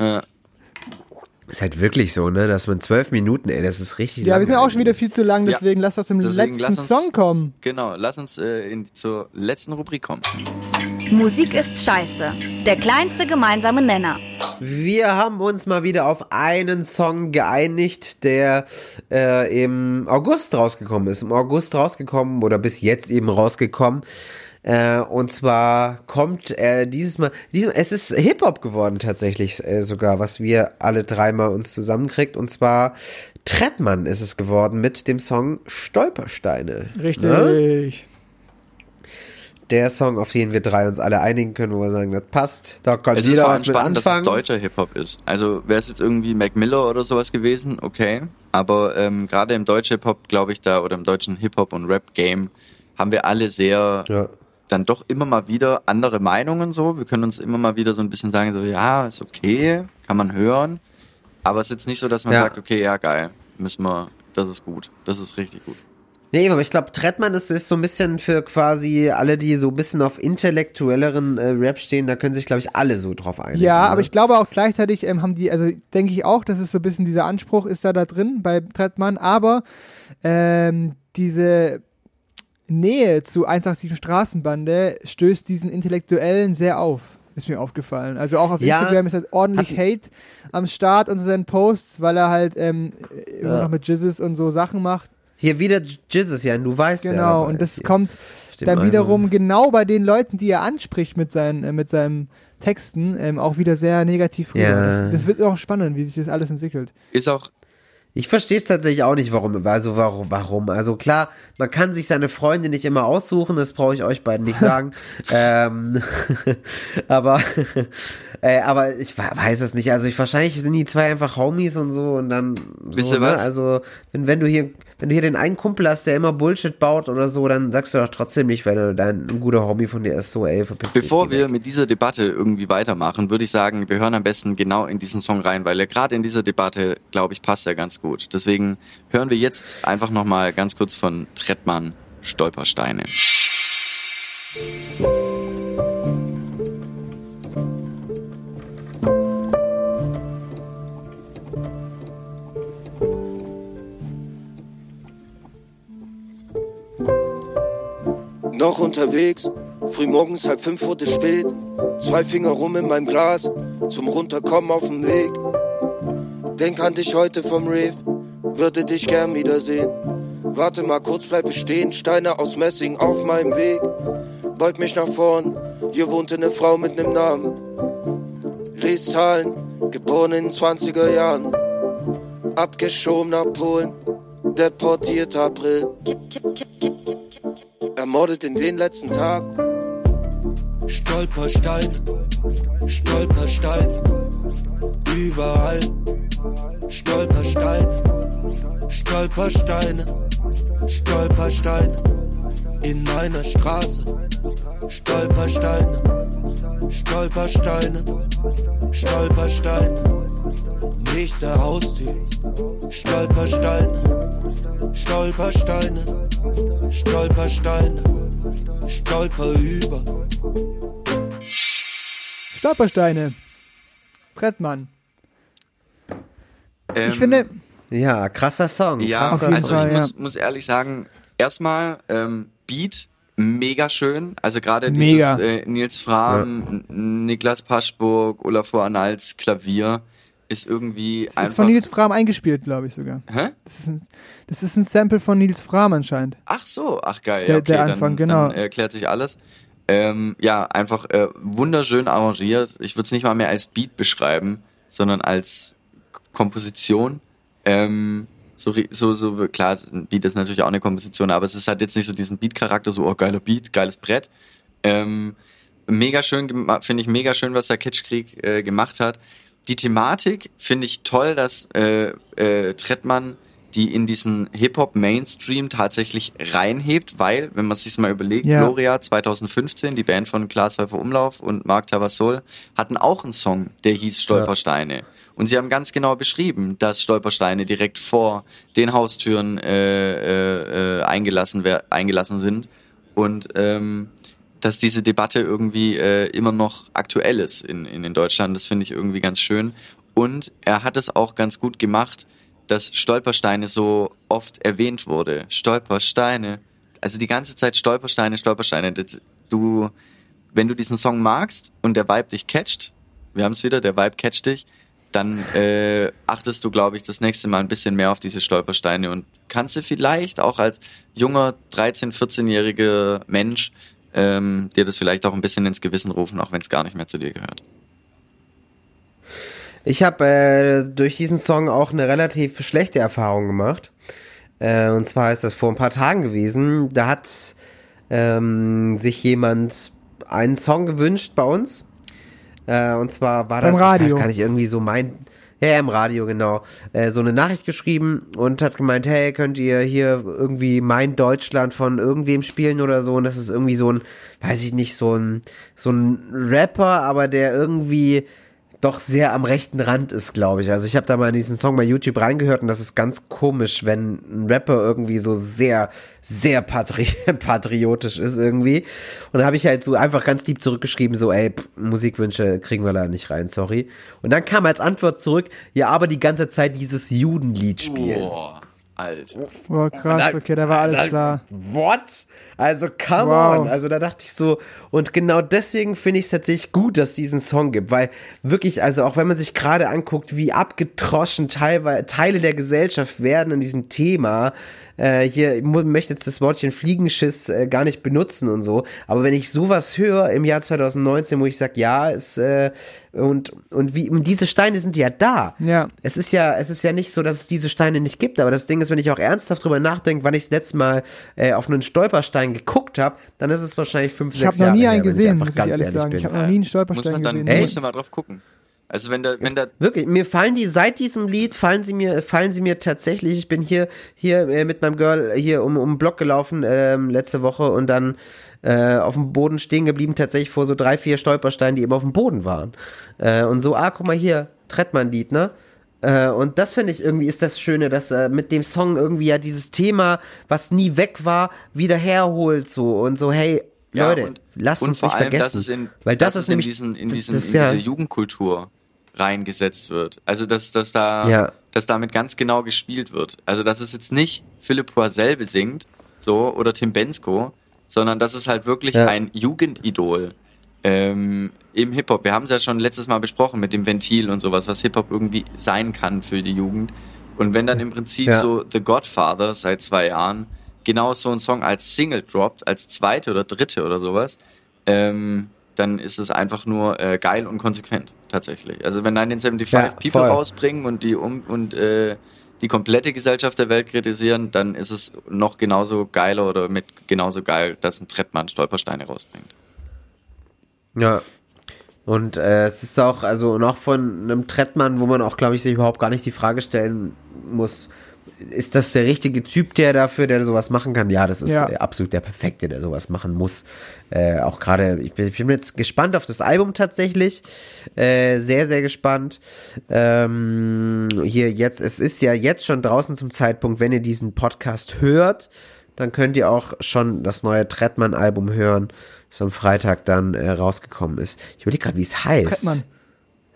Ja. Ist halt wirklich so, ne, dass man zwölf Minuten, ey, das ist richtig Ja, wir sind auch schon wieder viel zu lang, Ja. deswegen lass das zum Deswegen letzten uns- Song kommen. Genau, lass uns äh, in, zur letzten Rubrik kommen. Musik ist scheiße. Der kleinste gemeinsame Nenner. Wir haben uns mal wieder auf einen Song geeinigt, der äh, im August rausgekommen ist. Im August rausgekommen oder bis jetzt eben rausgekommen. Äh, und zwar kommt äh, dieses Mal, dieses, es ist Hip-Hop geworden tatsächlich äh, sogar, was wir alle dreimal uns zusammenkriegt. Und zwar Trettmann ist es geworden mit dem Song Stolpersteine. Richtig. Ne? Der Song, auf den wir drei uns alle einigen können, wo wir sagen, das passt. Da kann Es ist jeder allem was mit spannend, dass es deutscher Hip-Hop ist. Also wäre es jetzt irgendwie Mac Miller oder sowas gewesen, okay. Aber ähm, gerade im deutschen Hip-Hop, glaube ich, da oder im deutschen Hip-Hop und Rap-Game haben wir alle sehr Ja. dann doch immer mal wieder andere Meinungen so. Wir können uns immer mal wieder so ein bisschen sagen, so ja, ist okay, kann man hören. Aber es ist jetzt nicht so, dass man Ja. sagt, okay, ja geil, müssen wir, das ist gut, das ist richtig gut. Nee, aber ich glaube, Trettmann ist, ist so ein bisschen für quasi alle, die so ein bisschen auf intellektuelleren äh, Rap stehen, da können sich, glaube ich, alle so drauf einigen. Ja, ne? aber ich glaube auch gleichzeitig ähm, haben die, also denke ich auch, dass es so ein bisschen dieser Anspruch ist da da drin bei Trettmann, aber ähm, diese Nähe zu 187 Straßenbande stößt diesen Intellektuellen sehr auf. Ist mir aufgefallen. Also auch auf Ja, Instagram ist halt ordentlich Hate am Start unter seinen Posts, weil er halt ähm, immer Ja. noch mit Jizzes und so Sachen macht. Hier wieder Jizzes, ja, du weißt ja. Genau, und das hier. kommt Stimmt, dann also- wiederum genau bei den Leuten, die er anspricht mit seinen, äh, mit seinen Texten, ähm, auch wieder sehr negativ rüber. Ja. Das, das wird auch spannend, wie sich das alles entwickelt. Ist auch, Ich verstehe es tatsächlich auch nicht, warum. Also warum, warum? Also klar, man kann sich seine Freunde nicht immer aussuchen, das brauche ich euch beiden nicht sagen. [laughs] ähm, [laughs] aber, [laughs] äh, aber ich weiß es nicht. Also ich wahrscheinlich sind die zwei einfach Homies und so und dann. Wisst so, ihr ne? was? Also wenn, wenn du hier, wenn du hier den einen Kumpel hast, der immer Bullshit baut oder so, dann sagst du doch trotzdem nicht, wenn du dein ein guter Homie von dir ist, so ey, verpiss dich. Bevor wir weg. mit dieser Debatte irgendwie weitermachen, würde ich sagen, wir hören am besten genau in diesen Song rein, weil er gerade in dieser Debatte, glaube ich, passt er ganz gut. Deswegen hören wir jetzt einfach nochmal ganz kurz von Trettmann Stolpersteine. Noch unterwegs, frühmorgens halb fünf wurde spät. Zwei Finger rum in meinem Glas, zum Runterkommen auf dem Weg. Denk an dich heute vom Rave, würde dich gern wiedersehen. Warte mal kurz, bleib ich stehen, Steine aus Messing auf meinem Weg. Beug mich nach vorn, hier wohnte eine Frau mit nem Namen. Lies Zahlen, geboren in den 20er Jahren. Abgeschoben nach Polen, deportiert April. Ermordet in den letzten Tag. Stolperstein, Stolperstein, überall. Stolperstein, Stolpersteine, Stolpersteine in meiner Straße. Stolpersteine, Stolpersteine, Stolpersteine. Nächste Haustür, Stolpersteine, Stolpersteine, Stolpersteine, Stolper über. Stolpersteine. Trettmann. Ähm, Ich finde, Ja, krasser Song. Ja, krasser also. Fall, ich ja. muss, muss ehrlich sagen, erstmal ähm, Beat mega schön. Also gerade dieses äh, Nils Fram, N- Niklas Paschburg, Olafur Anals Klavier ist irgendwie Das ist von Nils Fram eingespielt, glaube ich sogar. Hä? Das ist, ein, das ist ein Sample von Nils Fram anscheinend. Ach so, ach geil. Der- ja, okay, der Anfang, dann, genau. Dann erklärt sich alles. Ähm, ja, einfach äh, wunderschön arrangiert. Ich würde es nicht mal mehr als Beat beschreiben, sondern als Komposition. Ähm, so, so, so, klar, ein Beat ist natürlich auch eine Komposition, aber es ist halt jetzt nicht so diesen Beat-Charakter, so, oh, geiler Beat, geiles Brett. Ähm, mega schön, finde ich mega schön, was der Kitschkrieg äh, gemacht hat. Die Thematik finde ich toll, dass äh, äh, Trettmann die in diesen Hip-Hop-Mainstream tatsächlich reinhebt, weil, wenn man sich mal überlegt, Ja. Gloria 2015, die Band von Klaas Häufer Umlauf und Marc Tavassol, hatten auch einen Song, der hieß Stolpersteine. Und sie haben ganz genau beschrieben, dass Stolpersteine direkt vor den Haustüren äh, äh, äh, eingelassen, eingelassen sind. Und ähm, dass diese Debatte irgendwie äh, immer noch aktuell ist in, in, in Deutschland. Das finde ich irgendwie ganz schön. Und er hat es auch ganz gut gemacht, dass Stolpersteine so oft erwähnt wurde. Stolpersteine. Also die ganze Zeit Stolpersteine, Stolpersteine. Du, wenn du diesen Song magst und der Vibe dich catcht, wir haben es wieder, der Vibe catcht dich, dann äh, achtest du, glaube ich, das nächste Mal ein bisschen mehr auf diese Stolpersteine und kannst du vielleicht auch als junger 13-, 14-jähriger Mensch ähm, dir das vielleicht auch ein bisschen ins Gewissen rufen, auch wenn es gar nicht mehr zu dir gehört. Ich habe äh, durch diesen Song auch eine relativ schlechte Erfahrung gemacht. Äh, und zwar ist das vor ein paar Tagen gewesen. Da hat ähm, sich jemand einen Song gewünscht bei uns. Äh, und zwar war Beim das, Radio. ich weiß gar nicht, irgendwie so mein, ja, im Radio, genau, äh, so eine Nachricht geschrieben und hat gemeint, hey, könnt ihr hier irgendwie mein Deutschland von irgendwem spielen oder so? Und das ist irgendwie so ein, weiß ich nicht, so ein, so ein Rapper, aber der irgendwie doch sehr am rechten Rand ist, glaube ich. Also ich habe da mal in diesen Song bei YouTube reingehört und das ist ganz komisch, wenn ein Rapper irgendwie so sehr, sehr patri [laughs] patriotisch ist irgendwie. Und da habe ich halt so einfach ganz lieb zurückgeschrieben, so, ey, pff, Musikwünsche kriegen wir da nicht rein, sorry. Und dann kam als Antwort zurück, ja, aber die ganze Zeit dieses Judenlied spielen. Boah, alt. Boah, krass, okay, da war alles klar. What? Also, come Wow. on. Also, da dachte ich so, und genau deswegen finde ich es tatsächlich gut, dass es diesen Song gibt, weil wirklich, also auch wenn man sich gerade anguckt, wie abgetroschen teilweise Teile der Gesellschaft werden in diesem Thema, äh, hier, möchte jetzt das Wortchen Fliegenschiss äh, gar nicht benutzen und so, aber wenn ich sowas höre im Jahr 2019, wo ich sage, ja, es, äh, und, und wie, und diese Steine sind ja da. Ja. Es ist ja, es ist ja nicht so, dass es diese Steine nicht gibt, aber das Ding ist, wenn ich auch ernsthaft drüber nachdenke, wann ich das letzte Mal äh, auf einen Stolperstein geguckt habe, dann ist es wahrscheinlich fünf, Ich sechs habe noch Jahre nie einen ich gesehen, einfach muss ich ganz ehrlich ehrlich sagen. bin. Ich habe noch nie einen Muss Stolperstein man dann, gesehen. musst du mal drauf gucken. Also wenn der, wenn der, Wirklich, mir fallen die seit diesem Lied fallen sie mir fallen sie mir tatsächlich. Ich bin hier hier äh, mit meinem Girl hier um um den Block gelaufen ähm, letzte Woche und dann äh, auf dem Boden stehen geblieben tatsächlich vor so drei vier Stolpersteinen, die eben auf dem Boden waren. Äh, und so ah guck mal hier Trettmann Lied ne. Äh, und das finde ich irgendwie ist das Schöne, dass äh, mit dem Song irgendwie ja dieses Thema, was nie weg war, wieder herholt so und so hey Ja, Leute, und- lasst und uns vor nicht allem, vergessen, dass es in, weil das dass ist es in nämlich diesen, in, das diesen, ist in ja- diese Jugendkultur reingesetzt wird. Also dass, dass da, Ja. dass damit ganz genau gespielt wird. Also dass es jetzt nicht Philipp Poisel besingt, so oder Tim Bensko, sondern dass es halt wirklich Ja. ein Jugendidol ähm, im Hip Hop. Wir haben es ja schon letztes Mal besprochen mit dem Ventil und sowas, was Hip Hop irgendwie sein kann für die Jugend. Und wenn dann im Prinzip Ja. so The Godfather seit zwei Jahren genau so ein Song als Single droppt, als zweite oder dritte oder sowas, ähm, dann ist es einfach nur äh, geil und konsequent tatsächlich. Also wenn 1975 Ja, People voll. rausbringen und die um und äh, die komplette Gesellschaft der Welt kritisieren, dann ist es noch genauso geiler oder mit genauso geil, dass ein Trettmann Stolpersteine rausbringt. Ja. Und äh, es ist auch, also noch von einem Trettmann, wo man auch, glaube ich, sich überhaupt gar nicht die Frage stellen muss, ist das der richtige Typ, der dafür, der sowas machen kann? Ja, das ist Ja. absolut der Perfekte, der sowas machen muss. Äh, auch gerade, ich bin, ich bin jetzt gespannt auf das Album tatsächlich. Äh, sehr, sehr gespannt. Ähm, hier jetzt, es ist ja jetzt schon draußen zum Zeitpunkt, wenn ihr diesen Podcast hört, dann könnt ihr auch schon das neue Trettmann-Album hören, das am Freitag dann äh, rausgekommen ist. Ich überlege gerade, wie es heißt. Trettmann.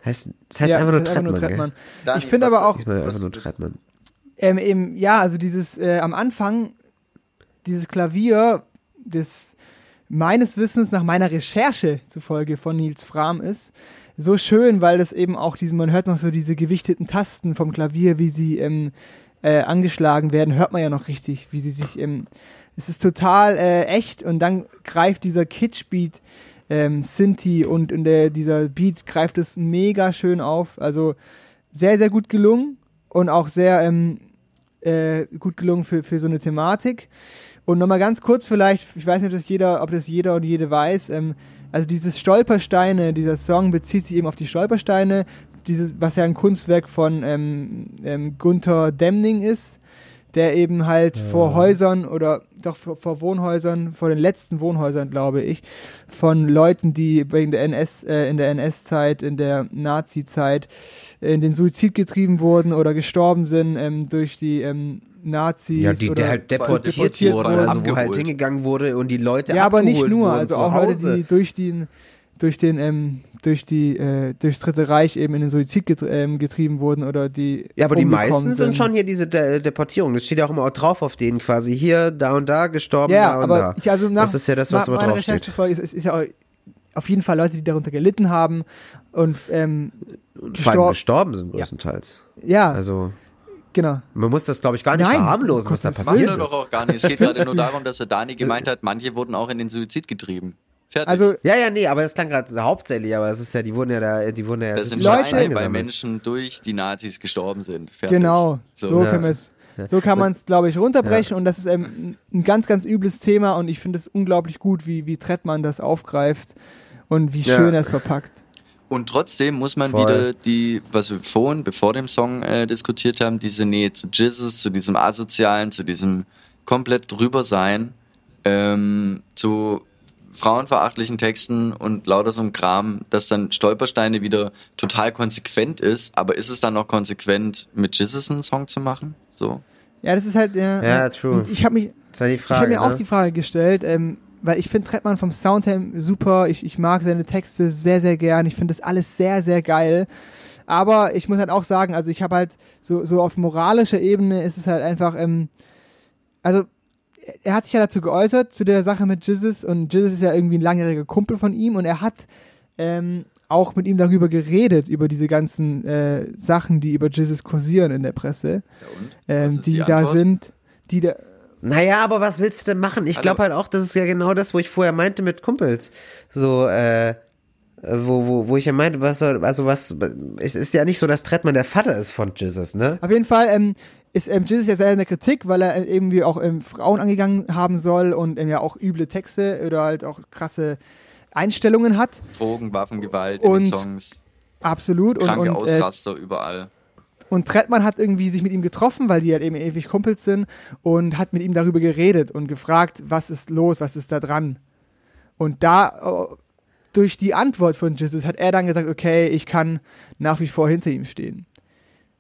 Heißt, es heißt Ja, einfach nur das Trettmann. gell? Trettmann. Dani, Ich finde aber auch, einfach nur Trettmann. ähm, eben, ja, also dieses äh, am Anfang, dieses Klavier, das meines Wissens nach meiner Recherche zufolge von Nils Fram ist. So schön, weil das eben auch diese, man hört noch so diese gewichteten Tasten vom Klavier, wie sie ähm, äh, angeschlagen werden, hört man ja noch richtig, wie sie sich, ähm, es ist total äh, echt und dann greift dieser Kitsch-Beat ähm, Sinti und in der, dieser Beat greift es mega schön auf. Also sehr, sehr gut gelungen und auch sehr ähm, äh, gut gelungen für, für so eine Thematik. Und nochmal ganz kurz vielleicht, ich weiß nicht, ob das jeder, ob das jeder und jede weiß, ähm, also dieses Stolpersteine, dieser Song bezieht sich eben auf die Stolpersteine, dieses, was ja ein Kunstwerk von ähm, ähm, Gunther Demning ist, der eben halt vor Häusern oder doch vor, vor Wohnhäusern, vor den letzten Wohnhäusern, glaube ich, von Leuten, die wegen der NS, äh, in der NS-Zeit, in der Nazi-Zeit in den Suizid getrieben wurden oder gestorben sind ähm, durch die ähm, Nazis. Ja, die, oder der halt deportiert, deportiert wurde, wurden. also wo halt Abgeholt. hingegangen wurde und die Leute Ja, aber nicht nur, wurden also auch Leute, die durch den, durch den, ähm, durch die, äh, durchs Dritte Reich eben in den Suizid getr ähm, getrieben wurden oder die. Ja, aber die meisten sind schon hier diese De Deportierungen. Das steht ja auch immer auch drauf auf denen quasi. Hier, da und da, gestorben, Ja, da und aber da. ich, also nach das ist ja das, was immer. Recherche zufolge ist, ist, ist ja auch auf jeden Fall Leute, die darunter gelitten haben und ähm, Vor allem gestorben. sind größtenteils. Ja, Also, genau. man muss das, glaube ich, gar nicht Nein, verharmlosen, um was da Macht passiert er ist. doch auch gar nicht. Es geht [laughs] gerade nur darum, dass der Dani gemeint hat, manche wurden auch in den Suizid getrieben. Fertig. Also Ja, ja, nee, aber das klang gerade hauptsächlich, aber es ist ja, die wurden ja da, die wurden ja das sind ja Steine, weil eingesammelt. Menschen durch die Nazis gestorben sind. Fertig. Genau, so, Ja. können wir es. So kann man es, glaube ich, runterbrechen und das ist ähm, ein ganz, ganz übles Thema und ich finde es unglaublich gut, wie, wie Trettmann das aufgreift und wie Ja. schön er es verpackt. Und trotzdem muss man Voll. wieder die, was wir vorhin, bevor dem Song äh, diskutiert haben, diese Nähe zu Jizzes, zu diesem Asozialen, zu diesem komplett drüber sein, ähm, zu frauenverachtlichen Texten und lauter so ein Kram, dass dann Stolpersteine wieder total konsequent ist, aber ist es dann noch konsequent, mit Jizzes einen Song zu machen? So. Ja, das ist halt. Ja, Ja, true. und Ich habe mich, Das war die ich habe Frage. mir auch ne? die Frage gestellt, ähm, weil ich finde Trettmann vom Sound her super. Ich, ich mag seine Texte sehr, sehr gern. Ich finde das alles sehr, sehr geil. Aber ich muss halt auch sagen, also ich habe halt so, so auf moralischer Ebene ist es halt einfach, ähm, also er hat sich ja dazu geäußert, zu der Sache mit Jizzes und Jizzes ist ja irgendwie ein langjähriger Kumpel von ihm und er hat ähm, auch mit ihm darüber geredet, über diese ganzen äh, Sachen, die über Jizzes kursieren in der Presse, Ja, ähm, die, die da sind, die da, Naja, aber was willst du denn machen? Ich glaube halt auch, das ist ja genau das, wo ich vorher meinte mit Kumpels. So, äh, wo, wo, wo ich ja meinte, was soll, also was, es ist ja nicht so, dass Trettmann der Vater ist von Jesus, ne? Auf jeden Fall ähm, ist ähm, Jesus ja sehr in der Kritik, weil er äh, irgendwie auch ähm, Frauen angegangen haben soll und ähm, ja auch üble Texte oder halt auch krasse Einstellungen hat. Drogen, Waffengewalt in Und- den Songs, Absolut. Und, kranke und, äh, Ausraster überall. und Trettmann hat irgendwie sich mit ihm getroffen, weil die halt eben ewig Kumpels sind und hat mit ihm darüber geredet und gefragt, was ist los, was ist da dran. Und da, äh, durch die Antwort von Jesus hat er dann gesagt, okay, ich kann nach wie vor hinter ihm stehen.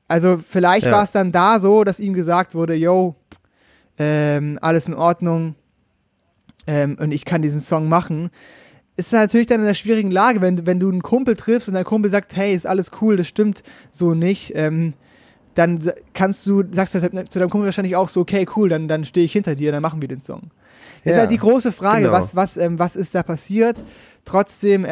Also vielleicht Ja. war es dann da so, dass ihm gesagt wurde, yo, ähm, alles in Ordnung ähm, und ich kann diesen Song machen. Ist natürlich dann in einer schwierigen Lage, wenn, wenn du einen Kumpel triffst und dein Kumpel sagt, hey, ist alles cool, das stimmt so nicht, ähm, dann kannst du, sagst du zu deinem Kumpel wahrscheinlich auch so, okay, cool, dann, dann stehe ich hinter dir, dann machen wir den Song. Ist Ja, halt die große Frage, genau. was, was, ähm, was ist da passiert? Trotzdem,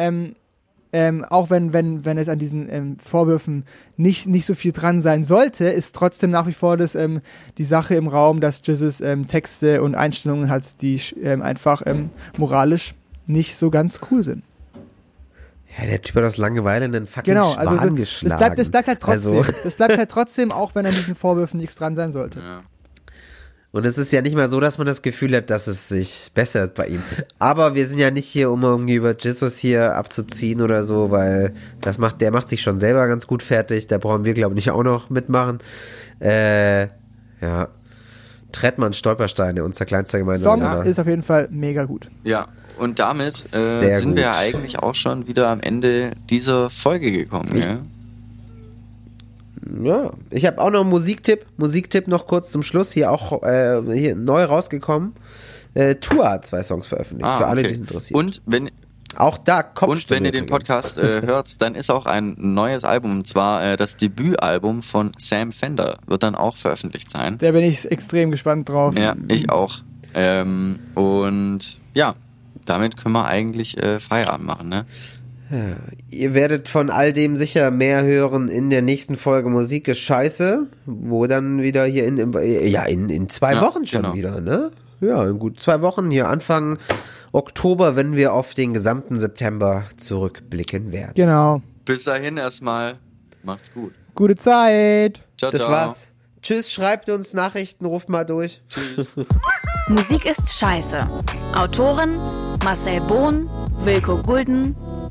ähm, auch wenn, wenn, wenn es an diesen ähm, Vorwürfen nicht, nicht so viel dran sein sollte, ist trotzdem nach wie vor das, ähm, die Sache im Raum, dass Jesus ähm, Texte und Einstellungen hat, die ähm, einfach ähm, moralisch nicht so ganz cool sind. Ja, der Typ hat aus Langeweile einen fucking Genau, Schwan also das, geschlagen. das, bleibt, das bleibt halt trotzdem. Also, Das bleibt halt trotzdem, auch wenn an diesen Vorwürfen nichts dran sein sollte. Ja. Und es ist ja nicht mal so, dass man das Gefühl hat, dass es sich bessert bei ihm. Aber wir sind ja nicht hier, um irgendwie über Jesus hier abzuziehen oder so, weil das macht, der macht sich schon selber ganz gut fertig. Da brauchen wir, glaube ich, nicht auch noch mitmachen. Äh, ja. Trettmann Stolpersteine, unser kleinster Song gemeinsamer. ist auf jeden Fall mega gut. Ja, und damit äh, sind wir gut. ja eigentlich auch schon wieder am Ende dieser Folge gekommen. Gell? Ja, ich habe auch noch einen Musiktipp. Musiktipp noch kurz zum Schluss. Hier auch äh, hier neu rausgekommen. Äh, Tour hat zwei Songs veröffentlicht. Ah, für alle, okay. die es interessiert. Und wenn, auch da Kopf. und wenn ihr den Podcast äh, hört, dann ist auch ein neues Album, und zwar äh, das Debütalbum von Sam Fender, wird dann auch veröffentlicht sein. Da bin ich extrem gespannt drauf. Ja, ich auch. Ähm, und ja, damit können wir eigentlich äh, Feierabend machen, ne? Ihr werdet von all dem sicher mehr hören in der nächsten Folge Musik ist scheiße, wo dann wieder hier in, in ja in, in zwei Ja, Wochen schon genau. wieder, ne? Ja, in gut zwei Wochen hier Anfang Oktober, wenn wir auf den gesamten September zurückblicken werden. Genau. Bis dahin erstmal. Macht's gut. Gute Zeit. Ciao, Das ciao. war's. Tschüss, schreibt uns Nachrichten, ruft mal durch. Tschüss. Musik ist scheiße. Autoren Marcel Bohn, Wilko Gulden